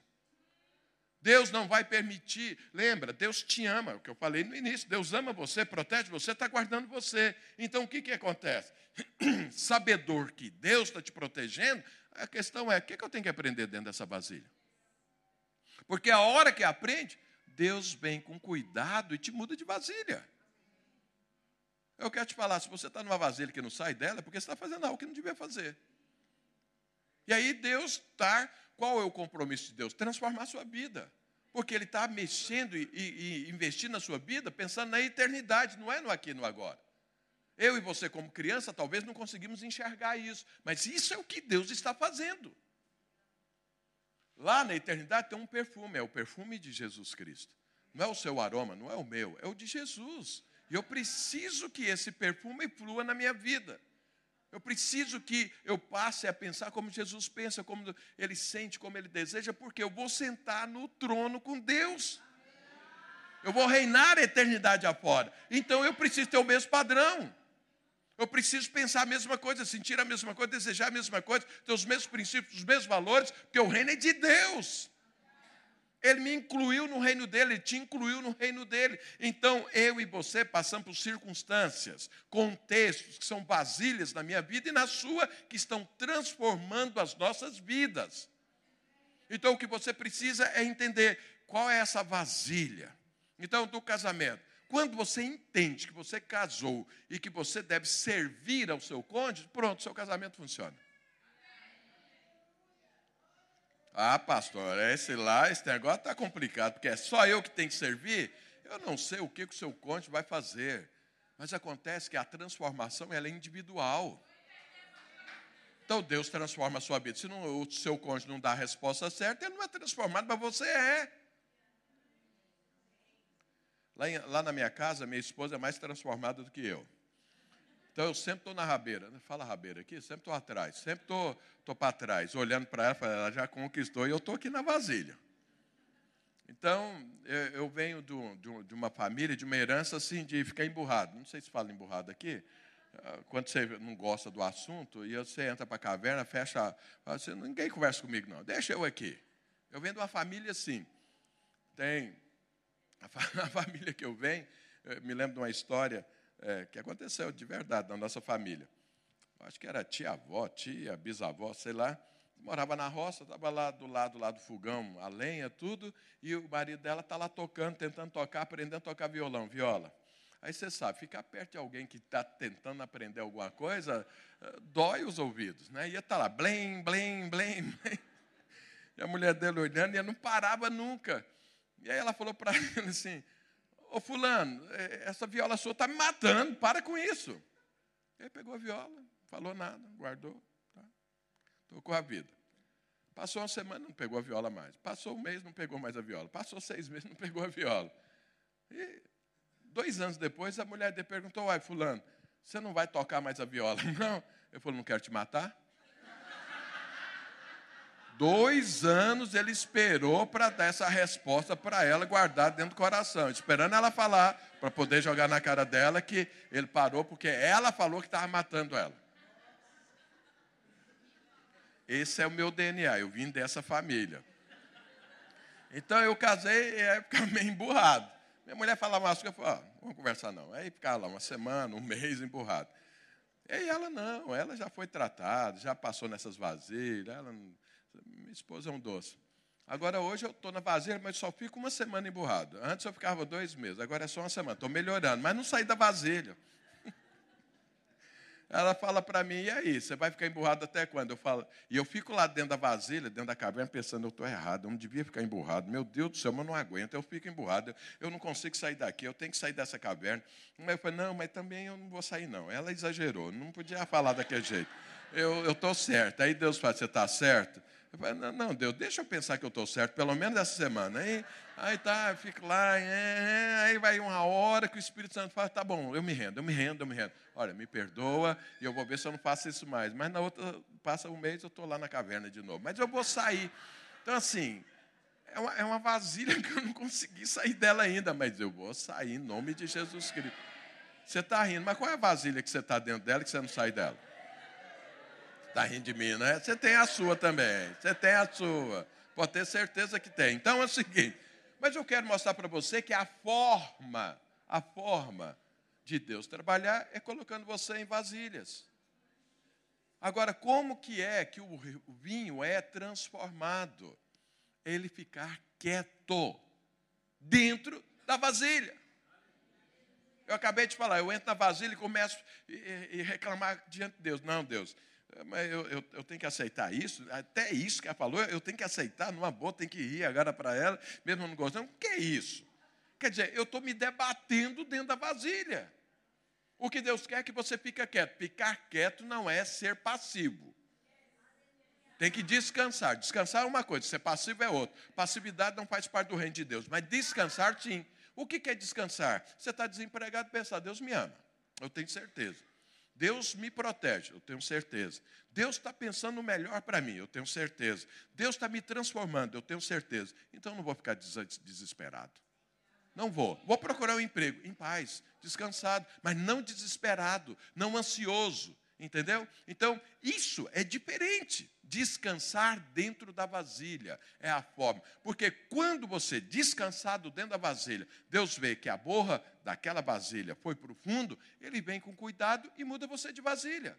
Deus não vai permitir, lembra, Deus te ama, o que eu falei no início, Deus ama você, protege você, está guardando você. Então o que, que acontece? [CLEARS THROAT] Sabedor que Deus está te protegendo, a questão é: o que, que eu tenho que aprender dentro dessa vasilha? Porque a hora que aprende, Deus vem com cuidado e te muda de vasilha. Eu quero te falar, se você está numa vasilha que não sai dela, é porque você está fazendo algo que não devia fazer. E aí Deus está, qual é o compromisso de Deus? Transformar a sua vida. Porque Ele está mexendo e, e, e investindo na sua vida pensando na eternidade, não é no aqui e no agora. Eu e você, como criança, talvez não conseguimos enxergar isso, mas isso é o que Deus está fazendo. Lá na eternidade tem um perfume, é o perfume de Jesus Cristo. Não é o seu aroma, não é o meu, é o de Jesus. E eu preciso que esse perfume flua na minha vida. Eu preciso que eu passe a pensar como Jesus pensa, como ele sente, como ele deseja, porque eu vou sentar no trono com Deus. Eu vou reinar a eternidade afora. Então eu preciso ter o mesmo padrão. Eu preciso pensar a mesma coisa, sentir a mesma coisa, desejar a mesma coisa, ter os mesmos princípios, os mesmos valores, porque o reino é de Deus. Ele me incluiu no reino dele, ele te incluiu no reino dele. Então, eu e você passamos por circunstâncias, contextos que são vasilhas na minha vida e na sua, que estão transformando as nossas vidas. Então, o que você precisa é entender qual é essa vasilha. Então, do casamento. Quando você entende que você casou e que você deve servir ao seu cônjuge, pronto, seu casamento funciona. Ah, pastor, esse lá, esse negócio está complicado, porque é só eu que tenho que servir. Eu não sei o que, o seu cônjuge vai fazer. Mas acontece que a transformação ela é individual. Então Deus transforma a sua vida. Se não, o seu cônjuge não dá a resposta certa, ele não é transformado, mas você é. Lá, em, lá na minha casa, minha esposa é mais transformada do que eu. Então eu sempre estou na rabeira. Fala rabeira aqui, sempre estou atrás, sempre estou tô, para trás, olhando para ela, ela já conquistou e eu estou aqui na vasilha. Então, eu, venho do, do, de uma família, de uma herança assim, de ficar emburrado. Não sei se fala emburrado aqui. Ah, quando você não gosta do assunto, e você entra para a caverna, fecha. Você, ninguém conversa comigo, não. Deixa eu aqui. Eu venho de uma família assim. Tem [LAUGHS] a família que eu venho, eu me lembro de uma história é, que aconteceu de verdade na nossa família. Acho que era tia-avó, tia, bisavó, sei lá. Morava na roça, estava lá do lado lá do fogão, a lenha, tudo, e o marido dela está lá tocando, tentando tocar, aprendendo a tocar violão, viola. Aí você sabe, ficar perto de alguém que está tentando aprender alguma coisa, eh, dói os ouvidos. Né? Ia estar tá lá, blém, blém, blém, blém. [LAUGHS] E a mulher dele olhando, e não parava nunca. E aí ela falou para [LAUGHS] ele assim, ô fulano, eh, essa viola sua está me matando, para com isso. Ele pegou a viola, falou nada, guardou, tá? tocou a vida. Passou uma semana, não pegou a viola mais. Passou um mês, não pegou mais a viola. Passou seis meses, [LAUGHS] não pegou a viola. E Dois anos depois, a mulher dele perguntou: Uai, Fulano, você não vai tocar mais a viola? [LAUGHS] Não. Eu falei: Não quero te matar. Dois anos ele esperou para dar essa resposta para ela, guardar dentro do coração, esperando ela falar, para poder jogar na cara dela que ele parou, porque ela falou que estava matando ela. Esse é o meu DNA, eu vim dessa família. Então eu casei e é ficar [LAUGHS] meio emburrado. Minha mulher falava umas coisas, eu falava, ah, vamos conversar não. Aí ficava lá uma semana, um mês emburrado. E ela não, ela já foi tratada, já passou nessas vasilhas. Ela, minha esposa é um doce. Agora hoje eu estou na vasilha, mas só fico uma semana emburrado. Antes eu ficava dois meses, agora é só uma semana. Estou melhorando, mas não saí da vasilha. [LAUGHS] Ela fala para mim, e aí, você vai ficar emburrado até quando? Eu falo, e eu fico lá dentro da vasilha, dentro da caverna, pensando, eu estou errado, eu não devia ficar emburrado. Meu Deus do céu, mas eu não aguento, eu fico emburrado, eu, não consigo sair daqui, eu tenho que sair dessa caverna. Mas eu falei, não, mas também eu não vou sair, não. Ela exagerou, não podia falar daquele jeito. Eu estou certo. Aí Deus fala, você está certo? Não, Deus, deixa eu pensar que eu estou certo, pelo menos essa semana. Aí, aí tá, fico lá, é, é, aí vai uma hora que o Espírito Santo fala, tá bom, eu me rendo, eu me rendo, eu me rendo. Olha, me perdoa e eu vou ver se eu não faço isso mais. Mas na outra, passa um mês, eu estou lá na caverna de novo. Mas eu vou sair. Então, assim, é uma, é uma vasilha [LAUGHS] que eu não consegui sair dela ainda, mas eu vou sair em nome de Jesus Cristo. Você está rindo, mas qual é a vasilha que você está dentro dela que você não sai dela? Está rindo de mim, né? Você tem a sua também. Você tem a sua. Pode ter certeza que tem. Então é o seguinte. Mas eu quero mostrar para você que a forma, a forma de Deus trabalhar é colocando você em vasilhas. Agora, como que é que o vinho é transformado? Ele ficar quieto dentro da vasilha. Eu acabei de falar, eu entro na vasilha e começo a reclamar diante de Deus. Não, Deus, mas eu, eu, eu, tenho que aceitar isso, até isso que ela falou, eu tenho que aceitar, numa boa, tem que rir agora para ela, mesmo não gostando. O que é isso? Quer dizer, eu estou me debatendo dentro da vasilha. O que Deus quer é que você fique quieto. Ficar quieto não é ser passivo. Tem que descansar. Descansar é uma coisa, ser passivo é outra. Passividade não faz parte do reino de Deus, mas descansar sim. O que é descansar? Você está desempregado e pensa, Deus me ama. Eu tenho certeza. Deus me protege, eu tenho certeza. Deus está pensando o melhor para mim, eu tenho certeza. Deus está me transformando, eu tenho certeza. Então não vou ficar desesperado. Não vou. Vou procurar um emprego em paz, descansado, mas não desesperado, não ansioso. Entendeu? Então, isso é diferente. Descansar dentro da vasilha é a forma. Porque quando você descansado dentro da vasilha, Deus vê que a borra daquela vasilha foi para o fundo, ele vem com cuidado e muda você de vasilha.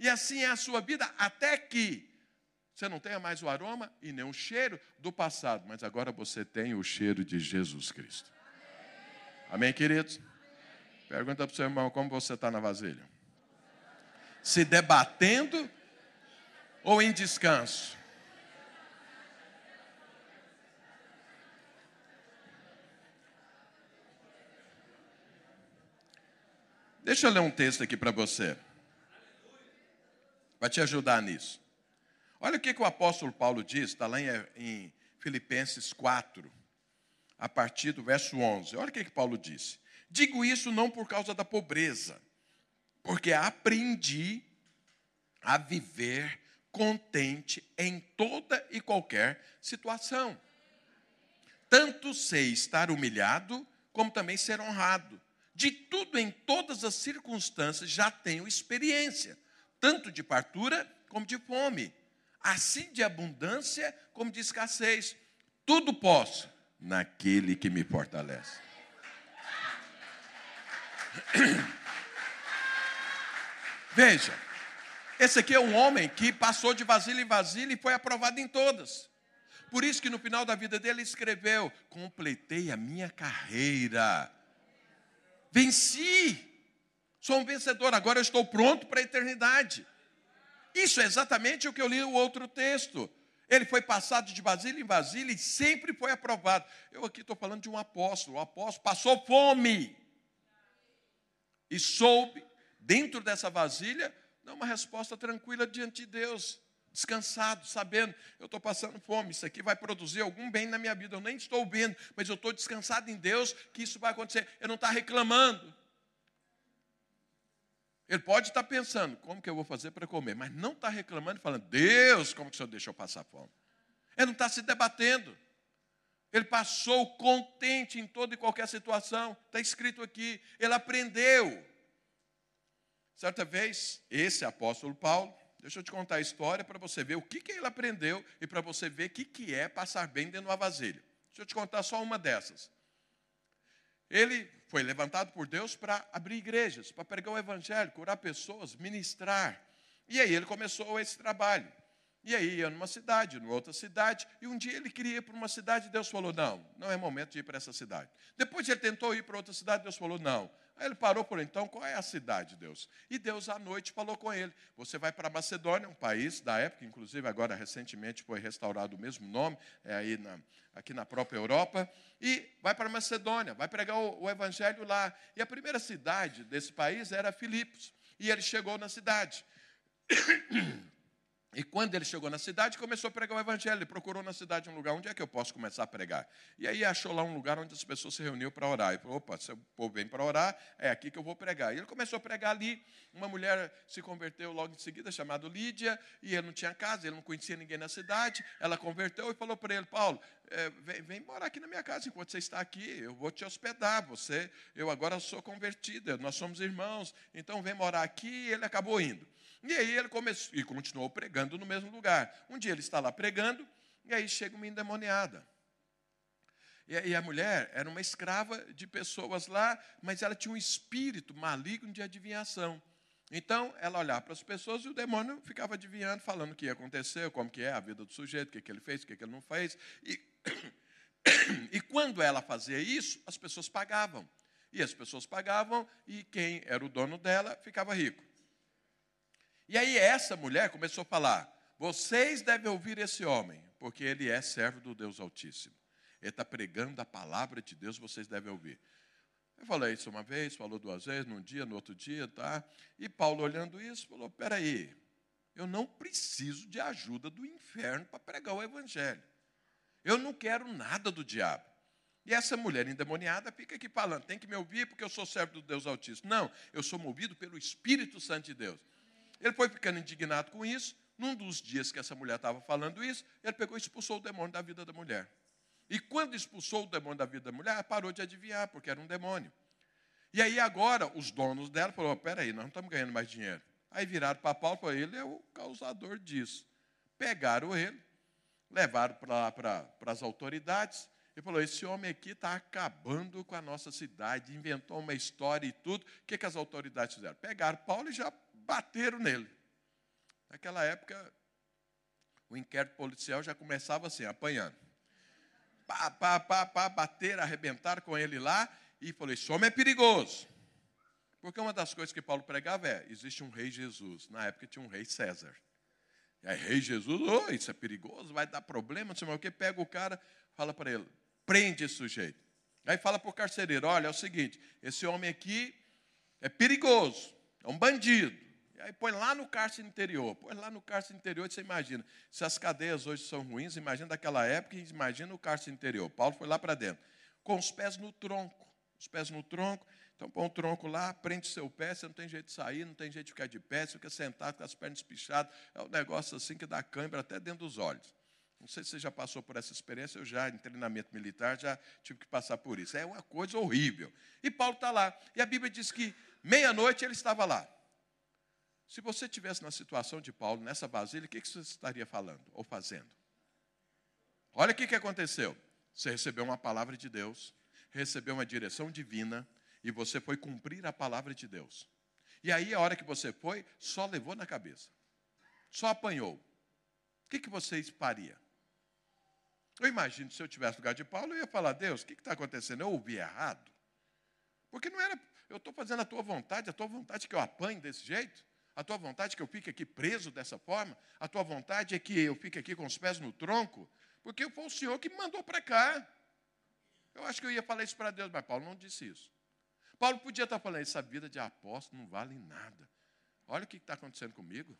E assim é a sua vida, até que você não tenha mais o aroma e nem o cheiro do passado, mas agora você tem o cheiro de Jesus Cristo. Amém, queridos? Pergunta para o seu irmão como você está na vasilha se debatendo ou em descanso? Deixa eu ler um texto aqui para você. Vai te ajudar nisso. Olha o que, que o apóstolo Paulo diz, está lá em, em, Filipenses 4, a partir do verso 11. Olha o que, que Paulo disse. Digo isso não por causa da pobreza, porque aprendi a viver contente em toda e qualquer situação. Tanto sei estar humilhado, como também ser honrado. De tudo em todas as circunstâncias já tenho experiência, tanto de partura como de fome, assim de abundância como de escassez. Tudo posso naquele que me fortalece. [CLEARS THROAT] Veja, esse aqui é um homem que passou de vasilha em vasilha e foi aprovado em todas. Por isso que no final da vida dele escreveu: completei a minha carreira, venci, sou um vencedor, agora eu estou pronto para a eternidade. Isso é exatamente o que eu li no outro texto. Ele foi passado de vasilha em vasilha e sempre foi aprovado. Eu aqui estou falando de um apóstolo. O apóstolo passou fome. E soube, dentro dessa vasilha, dar uma resposta tranquila diante de Deus. Descansado, sabendo, eu estou passando fome, isso aqui vai produzir algum bem na minha vida. Eu nem estou vendo, mas eu estou descansado em Deus que isso vai acontecer. Eu não estou reclamando. Ele pode estar pensando, como que eu vou fazer para comer? Mas não está reclamando e falando, Deus, como que o Senhor deixou passar fome? Ele não está se debatendo. Ele passou contente em toda e qualquer situação. Está escrito aqui. Ele aprendeu. Certa vez, esse apóstolo Paulo, deixa eu te contar a história para você ver o que, que ele aprendeu e para você ver o que, que é passar bem dentro de uma vasilha. Deixa eu te contar só uma dessas. Ele foi levantado por Deus para abrir igrejas, para pregar o evangelho, curar pessoas, ministrar. E aí ele começou esse trabalho. E aí ia numa cidade, numa outra cidade, e um dia ele queria ir para uma cidade, e Deus falou: não, não é momento de ir para essa cidade. Depois ele tentou ir para outra cidade, Deus falou: não. Aí ele parou por então, qual é a cidade, Deus? E Deus à noite falou com ele: você vai para Macedônia, um país da época, inclusive agora recentemente foi restaurado o mesmo nome, é aí na, aqui na própria Europa, e vai para Macedônia, vai pregar o, o evangelho lá. E a primeira cidade desse país era Filipos. E ele chegou na cidade. [COUGHS] E quando ele chegou na cidade, começou a pregar o evangelho. Ele procurou na cidade um lugar, onde é que eu posso começar a pregar? E aí achou lá um lugar onde as pessoas se reuniam para orar. E falou, opa, se o povo vem para orar, é aqui que eu vou pregar. E ele começou a pregar ali. Uma mulher se converteu logo em seguida, chamada Lídia, e ele não tinha casa, ele não conhecia ninguém na cidade. Ela converteu e falou para ele, Paulo, é, vem, vem, morar aqui na minha casa enquanto você está aqui, eu vou te hospedar. Você, eu agora sou convertida, nós somos irmãos, então vem morar aqui. E ele acabou indo. E aí ele começou e continuou pregando no mesmo lugar. Um dia ele está lá pregando, e aí chega uma endemoniada. E a mulher era uma escrava de pessoas lá, mas ela tinha um espírito maligno de adivinhação. Então, ela olhava para as pessoas e o demônio ficava adivinhando, falando o que ia acontecer, como que é a vida do sujeito, o que, que ele fez, o que, que ele não fez. E, [COUGHS] e quando ela fazia isso, as pessoas pagavam. E as pessoas pagavam, e quem era o dono dela ficava rico. E aí essa mulher começou a falar: vocês devem ouvir esse homem, porque ele é servo do Deus Altíssimo. Ele está pregando a palavra de Deus, vocês devem ouvir. Eu falei isso uma vez, falou duas vezes, num dia, no outro dia, tá? E Paulo, olhando isso, falou: peraí, eu não preciso de ajuda do inferno para pregar o evangelho. Eu não quero nada do diabo. E essa mulher endemoniada fica aqui falando: tem que me ouvir porque eu sou servo do Deus Altíssimo. Não, eu sou movido pelo Espírito Santo de Deus. Ele foi ficando indignado com isso. Num dos dias que essa mulher estava falando isso, ele pegou e expulsou o demônio da vida da mulher. E quando expulsou o demônio da vida da mulher, parou de adivinhar, porque era um demônio. E aí agora os donos dela falaram: peraí, nós não estamos ganhando mais dinheiro. Aí viraram para Paulo e falaram: ele é o causador disso. Pegaram ele, levaram para, para as autoridades e falou: esse homem aqui está acabando com a nossa cidade, inventou uma história e tudo. O que, que as autoridades fizeram? Pegaram Paulo e já bateram nele. Naquela época, o inquérito policial já começava assim, apanhando. Pá, pá, pá, pá, bater, arrebentar com ele lá e falou: esse homem é perigoso. Porque uma das coisas que Paulo pregava é: existe um rei Jesus. Na época tinha um rei César. E aí, rei Jesus, oh, isso é perigoso, vai dar problema, não sei mais o que. Pega o cara, fala para ele: prende esse sujeito. Aí fala para o carcereiro: olha, é o seguinte, esse homem aqui é perigoso, é um bandido. E aí põe lá no cárcere interior. Põe lá no cárcere interior, você imagina. Se as cadeias hoje são ruins, imagina daquela época, imagina o cárcere interior. Paulo foi lá para dentro. Com os pés no tronco. Os pés no tronco. Então põe o tronco lá, prende seu pé, você não tem jeito de sair, não tem jeito de ficar de pé, você fica sentado com as pernas pichadas. É um negócio assim que dá câimbra até dentro dos olhos. Não sei se você já passou por essa experiência, eu já, em treinamento militar, já tive que passar por isso. É uma coisa horrível. E Paulo está lá. E a Bíblia diz que meia-noite ele estava lá. Se você tivesse na situação de Paulo, nessa vasilha, o que você estaria falando ou fazendo? Olha o que aconteceu. Você recebeu uma palavra de Deus, recebeu uma direção divina, E você foi cumprir a palavra de Deus. E aí, a hora que você foi, só levou na cabeça. Só apanhou. O que, que você faria? Eu imagino, se eu tivesse lugar de Paulo, eu ia falar, Deus, o que está acontecendo? Eu ouvi errado. Porque não era, eu estou fazendo a tua vontade, a tua vontade é que eu apanhe desse jeito, a tua vontade é que eu fique aqui preso dessa forma, a tua vontade é que eu fique aqui com os pés no tronco, porque foi o Senhor que me mandou para cá. Eu acho que eu ia falar isso para Deus, mas Paulo não disse isso. Paulo podia estar falando, essa vida de apóstolo não vale nada. Olha o que está acontecendo comigo.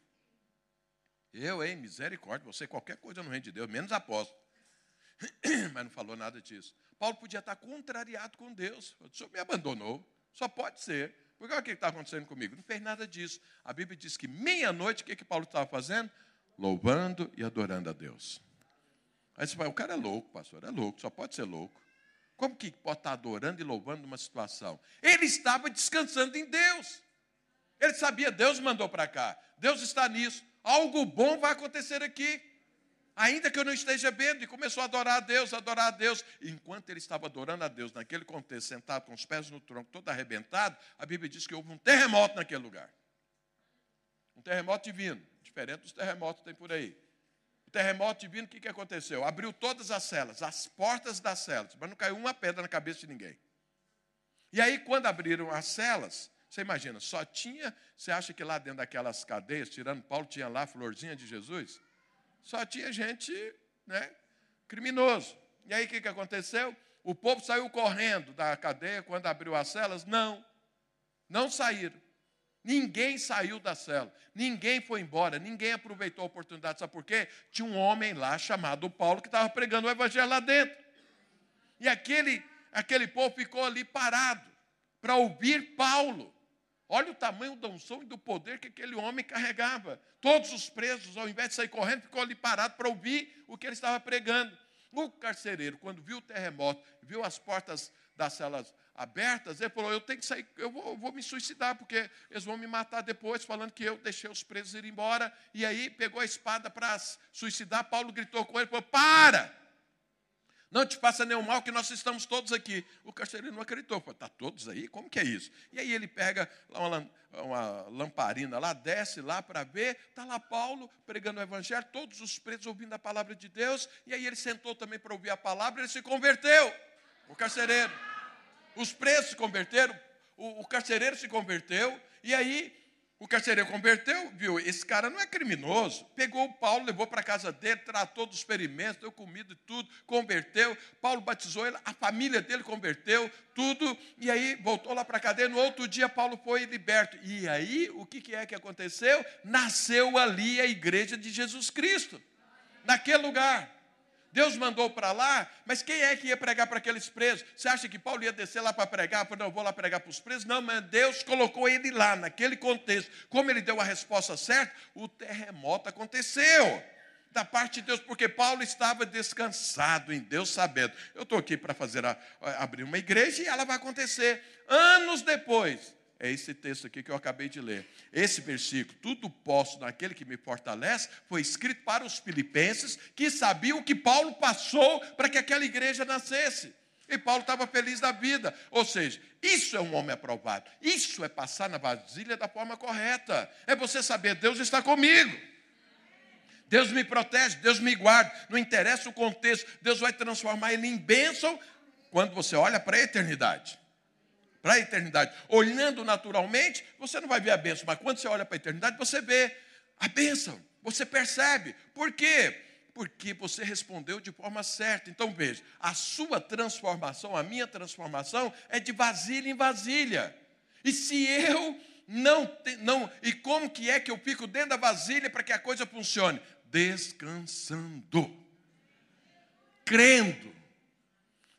Eu, hein, misericórdia, você qualquer coisa no reino de Deus, menos apóstolo. [CLEARS THROAT] Mas não falou nada disso. Paulo podia estar contrariado com Deus. O senhor me abandonou. Só pode ser. Porque olha o que está acontecendo comigo. Não fez nada disso. A Bíblia diz que meia-noite, o que, que Paulo estava fazendo? Louvando e adorando a Deus. Aí você fala, o cara é louco, pastor, é louco, só pode ser louco. Como que pode estar adorando e louvando numa situação? Ele estava descansando em Deus. Ele sabia, Deus mandou para cá. Deus está nisso. Algo bom vai acontecer aqui ainda que eu não esteja vendo, e começou a adorar a Deus, adorar a Deus. Enquanto ele estava adorando a Deus, naquele contexto, sentado com os pés no tronco, todo arrebentado, a Bíblia diz que houve um terremoto naquele lugar. Um terremoto divino, diferente dos terremotos que tem por aí. O terremoto divino, o que, que aconteceu? Abriu todas as celas, as portas das celas, mas não caiu uma pedra na cabeça de ninguém. E aí, quando abriram as celas, você imagina, só tinha, você acha que lá dentro daquelas cadeias, tirando Paulo, tinha lá a florzinha de Jesus? Só tinha gente né, criminoso. E aí o que, que aconteceu? O povo saiu correndo da cadeia quando abriu as celas? Não, não saíram. Ninguém saiu da cela, ninguém foi embora, ninguém aproveitou a oportunidade. Sabe por quê? Tinha um homem lá chamado Paulo que estava pregando o evangelho lá dentro. E aquele, aquele povo ficou ali parado para ouvir Paulo. Olha o tamanho da unção e do poder que aquele homem carregava. Todos os presos, ao invés de sair correndo, ficou ali parado para ouvir o que ele estava pregando. O carcereiro, quando viu o terremoto, viu as portas das celas abertas, ele falou: Eu tenho que sair, eu vou, eu vou me suicidar, porque eles vão me matar depois, falando que eu deixei os presos ir embora. E aí pegou a espada para suicidar. Paulo gritou com ele: falou, Para! Não te faça nenhum mal, que nós estamos todos aqui. O carcereiro não acreditou. Está todos aí? Como que é isso? E aí ele pega uma, uma lamparina lá, desce lá para ver. Está lá Paulo pregando o evangelho, todos os presos ouvindo a palavra de Deus. E aí ele sentou também para ouvir a palavra, ele se converteu. O carcereiro. Os presos se converteram, o, o carcereiro se converteu. E aí o carcereiro converteu, viu? Esse cara não é criminoso. Pegou o Paulo, levou para casa dele, tratou dos experimentos, deu comida e tudo, converteu. Paulo batizou ele, a família dele converteu, tudo. E aí voltou lá para a cadeia. No outro dia, Paulo foi liberto. E aí, o que é que aconteceu? Nasceu ali a igreja de Jesus Cristo, naquele lugar. Deus mandou para lá, mas quem é que ia pregar para aqueles presos? Você acha que Paulo ia descer lá para pregar? Não, vou lá pregar para os presos. Não, mas Deus colocou ele lá, naquele contexto. Como ele deu a resposta certa, o terremoto aconteceu. Da parte de Deus, porque Paulo estava descansado em Deus, sabendo. Eu estou aqui para fazer a, abrir uma igreja e ela vai acontecer. Anos depois, é esse texto aqui que eu acabei de ler. Esse versículo, tudo posso naquele que me fortalece, foi escrito para os filipenses que sabiam que Paulo passou para que aquela igreja nascesse. E Paulo estava feliz da vida. Ou seja, isso é um homem aprovado. Isso é passar na vasilha da forma correta. É você saber, Deus está comigo. Deus me protege, Deus me guarda. Não interessa o contexto, Deus vai transformar ele em bênção quando você olha para a eternidade para a eternidade. Olhando naturalmente, você não vai ver a bênção, mas quando você olha para a eternidade, você vê a bênção, você percebe. Por quê? Porque você respondeu de forma certa. Então veja, a sua transformação, a minha transformação é de vasilha em vasilha. E se eu não, não e como que é que eu fico dentro da vasilha para que a coisa funcione? Descansando, crendo,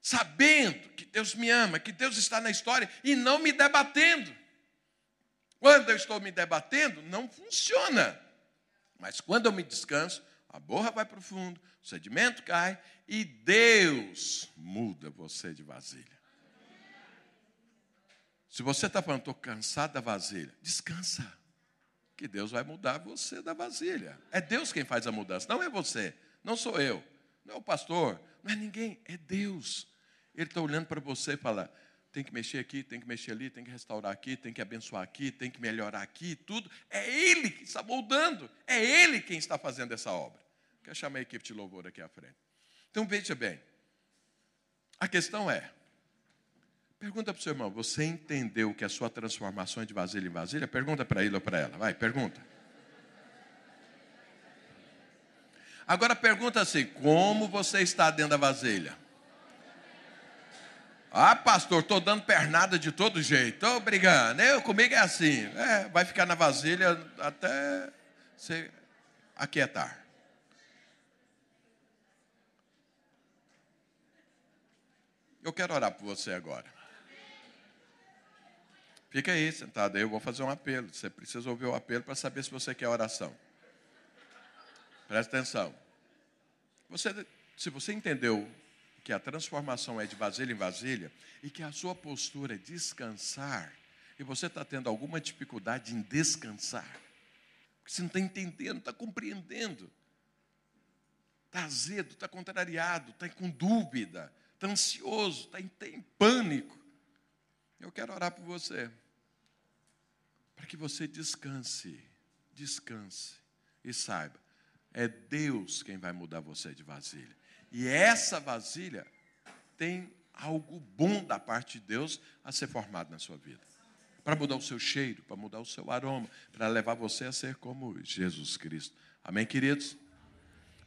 sabendo que Deus me ama, que Deus está na história e não me debatendo. Quando eu estou me debatendo, não funciona. Mas quando eu me descanso, a borra vai para o fundo, o sedimento cai e Deus muda você de vasilha. Se você está falando, estou cansado da vasilha, descansa. Que Deus vai mudar você da vasilha. É Deus quem faz a mudança, não é você, não sou eu, não é o pastor, não é ninguém, é Deus. Ele está olhando para você e fala: tem que mexer aqui, tem que mexer ali, tem que restaurar aqui, tem que abençoar aqui, tem que melhorar aqui, tudo. É Ele que está moldando, é Ele quem está fazendo essa obra. Quero chamar a equipe de louvor aqui à frente. Então veja bem, a questão é: pergunta para o seu irmão, você entendeu que a sua transformação é de vasilha em vasilha? Pergunta para ele ou para ela, vai, pergunta. Agora pergunta assim: como você está dentro da vasilha? Ah, pastor, estou dando pernada de todo jeito, estou brigando. Eu, comigo é assim. É, vai ficar na vasilha até você aquietar. Eu quero orar por você agora. Fica aí sentado eu vou fazer um apelo. Você precisa ouvir o apelo para saber se você quer oração. Presta atenção. Você, se você entendeu que a transformação é de vasilha em vasilha e que a sua postura é descansar, e você está tendo alguma dificuldade em descansar, porque você não está entendendo, está compreendendo, está azedo, está contrariado, está com dúvida, está ansioso, está em, tá em pânico. Eu quero orar por você, para que você descanse, descanse e saiba, é Deus quem vai mudar você de vasilha. E essa vasilha tem algo bom da parte de Deus a ser formado na sua vida. Para mudar o seu cheiro, para mudar o seu aroma, para levar você a ser como Jesus Cristo. Amém, queridos?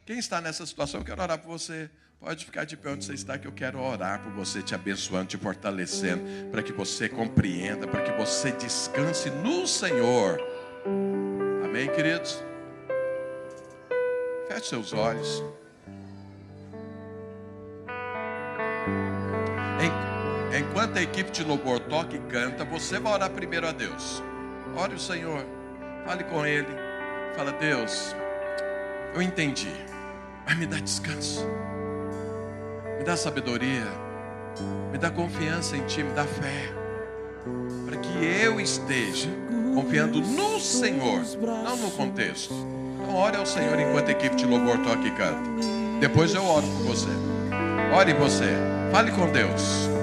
Quem está nessa situação, eu quero orar por você. Pode ficar de pé onde você está, que eu quero orar por você, te abençoando, te fortalecendo, para que você compreenda, para que você descanse no Senhor. Amém, queridos? Feche seus olhos. Enquanto a equipe de louvor toca e canta, você vai orar primeiro a Deus. Ore o Senhor, fale com Ele. Fala, Deus, eu entendi, mas me dá descanso, me dá sabedoria, me dá confiança em Ti, me dá fé, para que eu esteja confiando no Senhor, não no contexto. Então, ore ao Senhor enquanto a equipe de louvor toca e canta. Depois eu oro por você. Ore você, fale com Deus.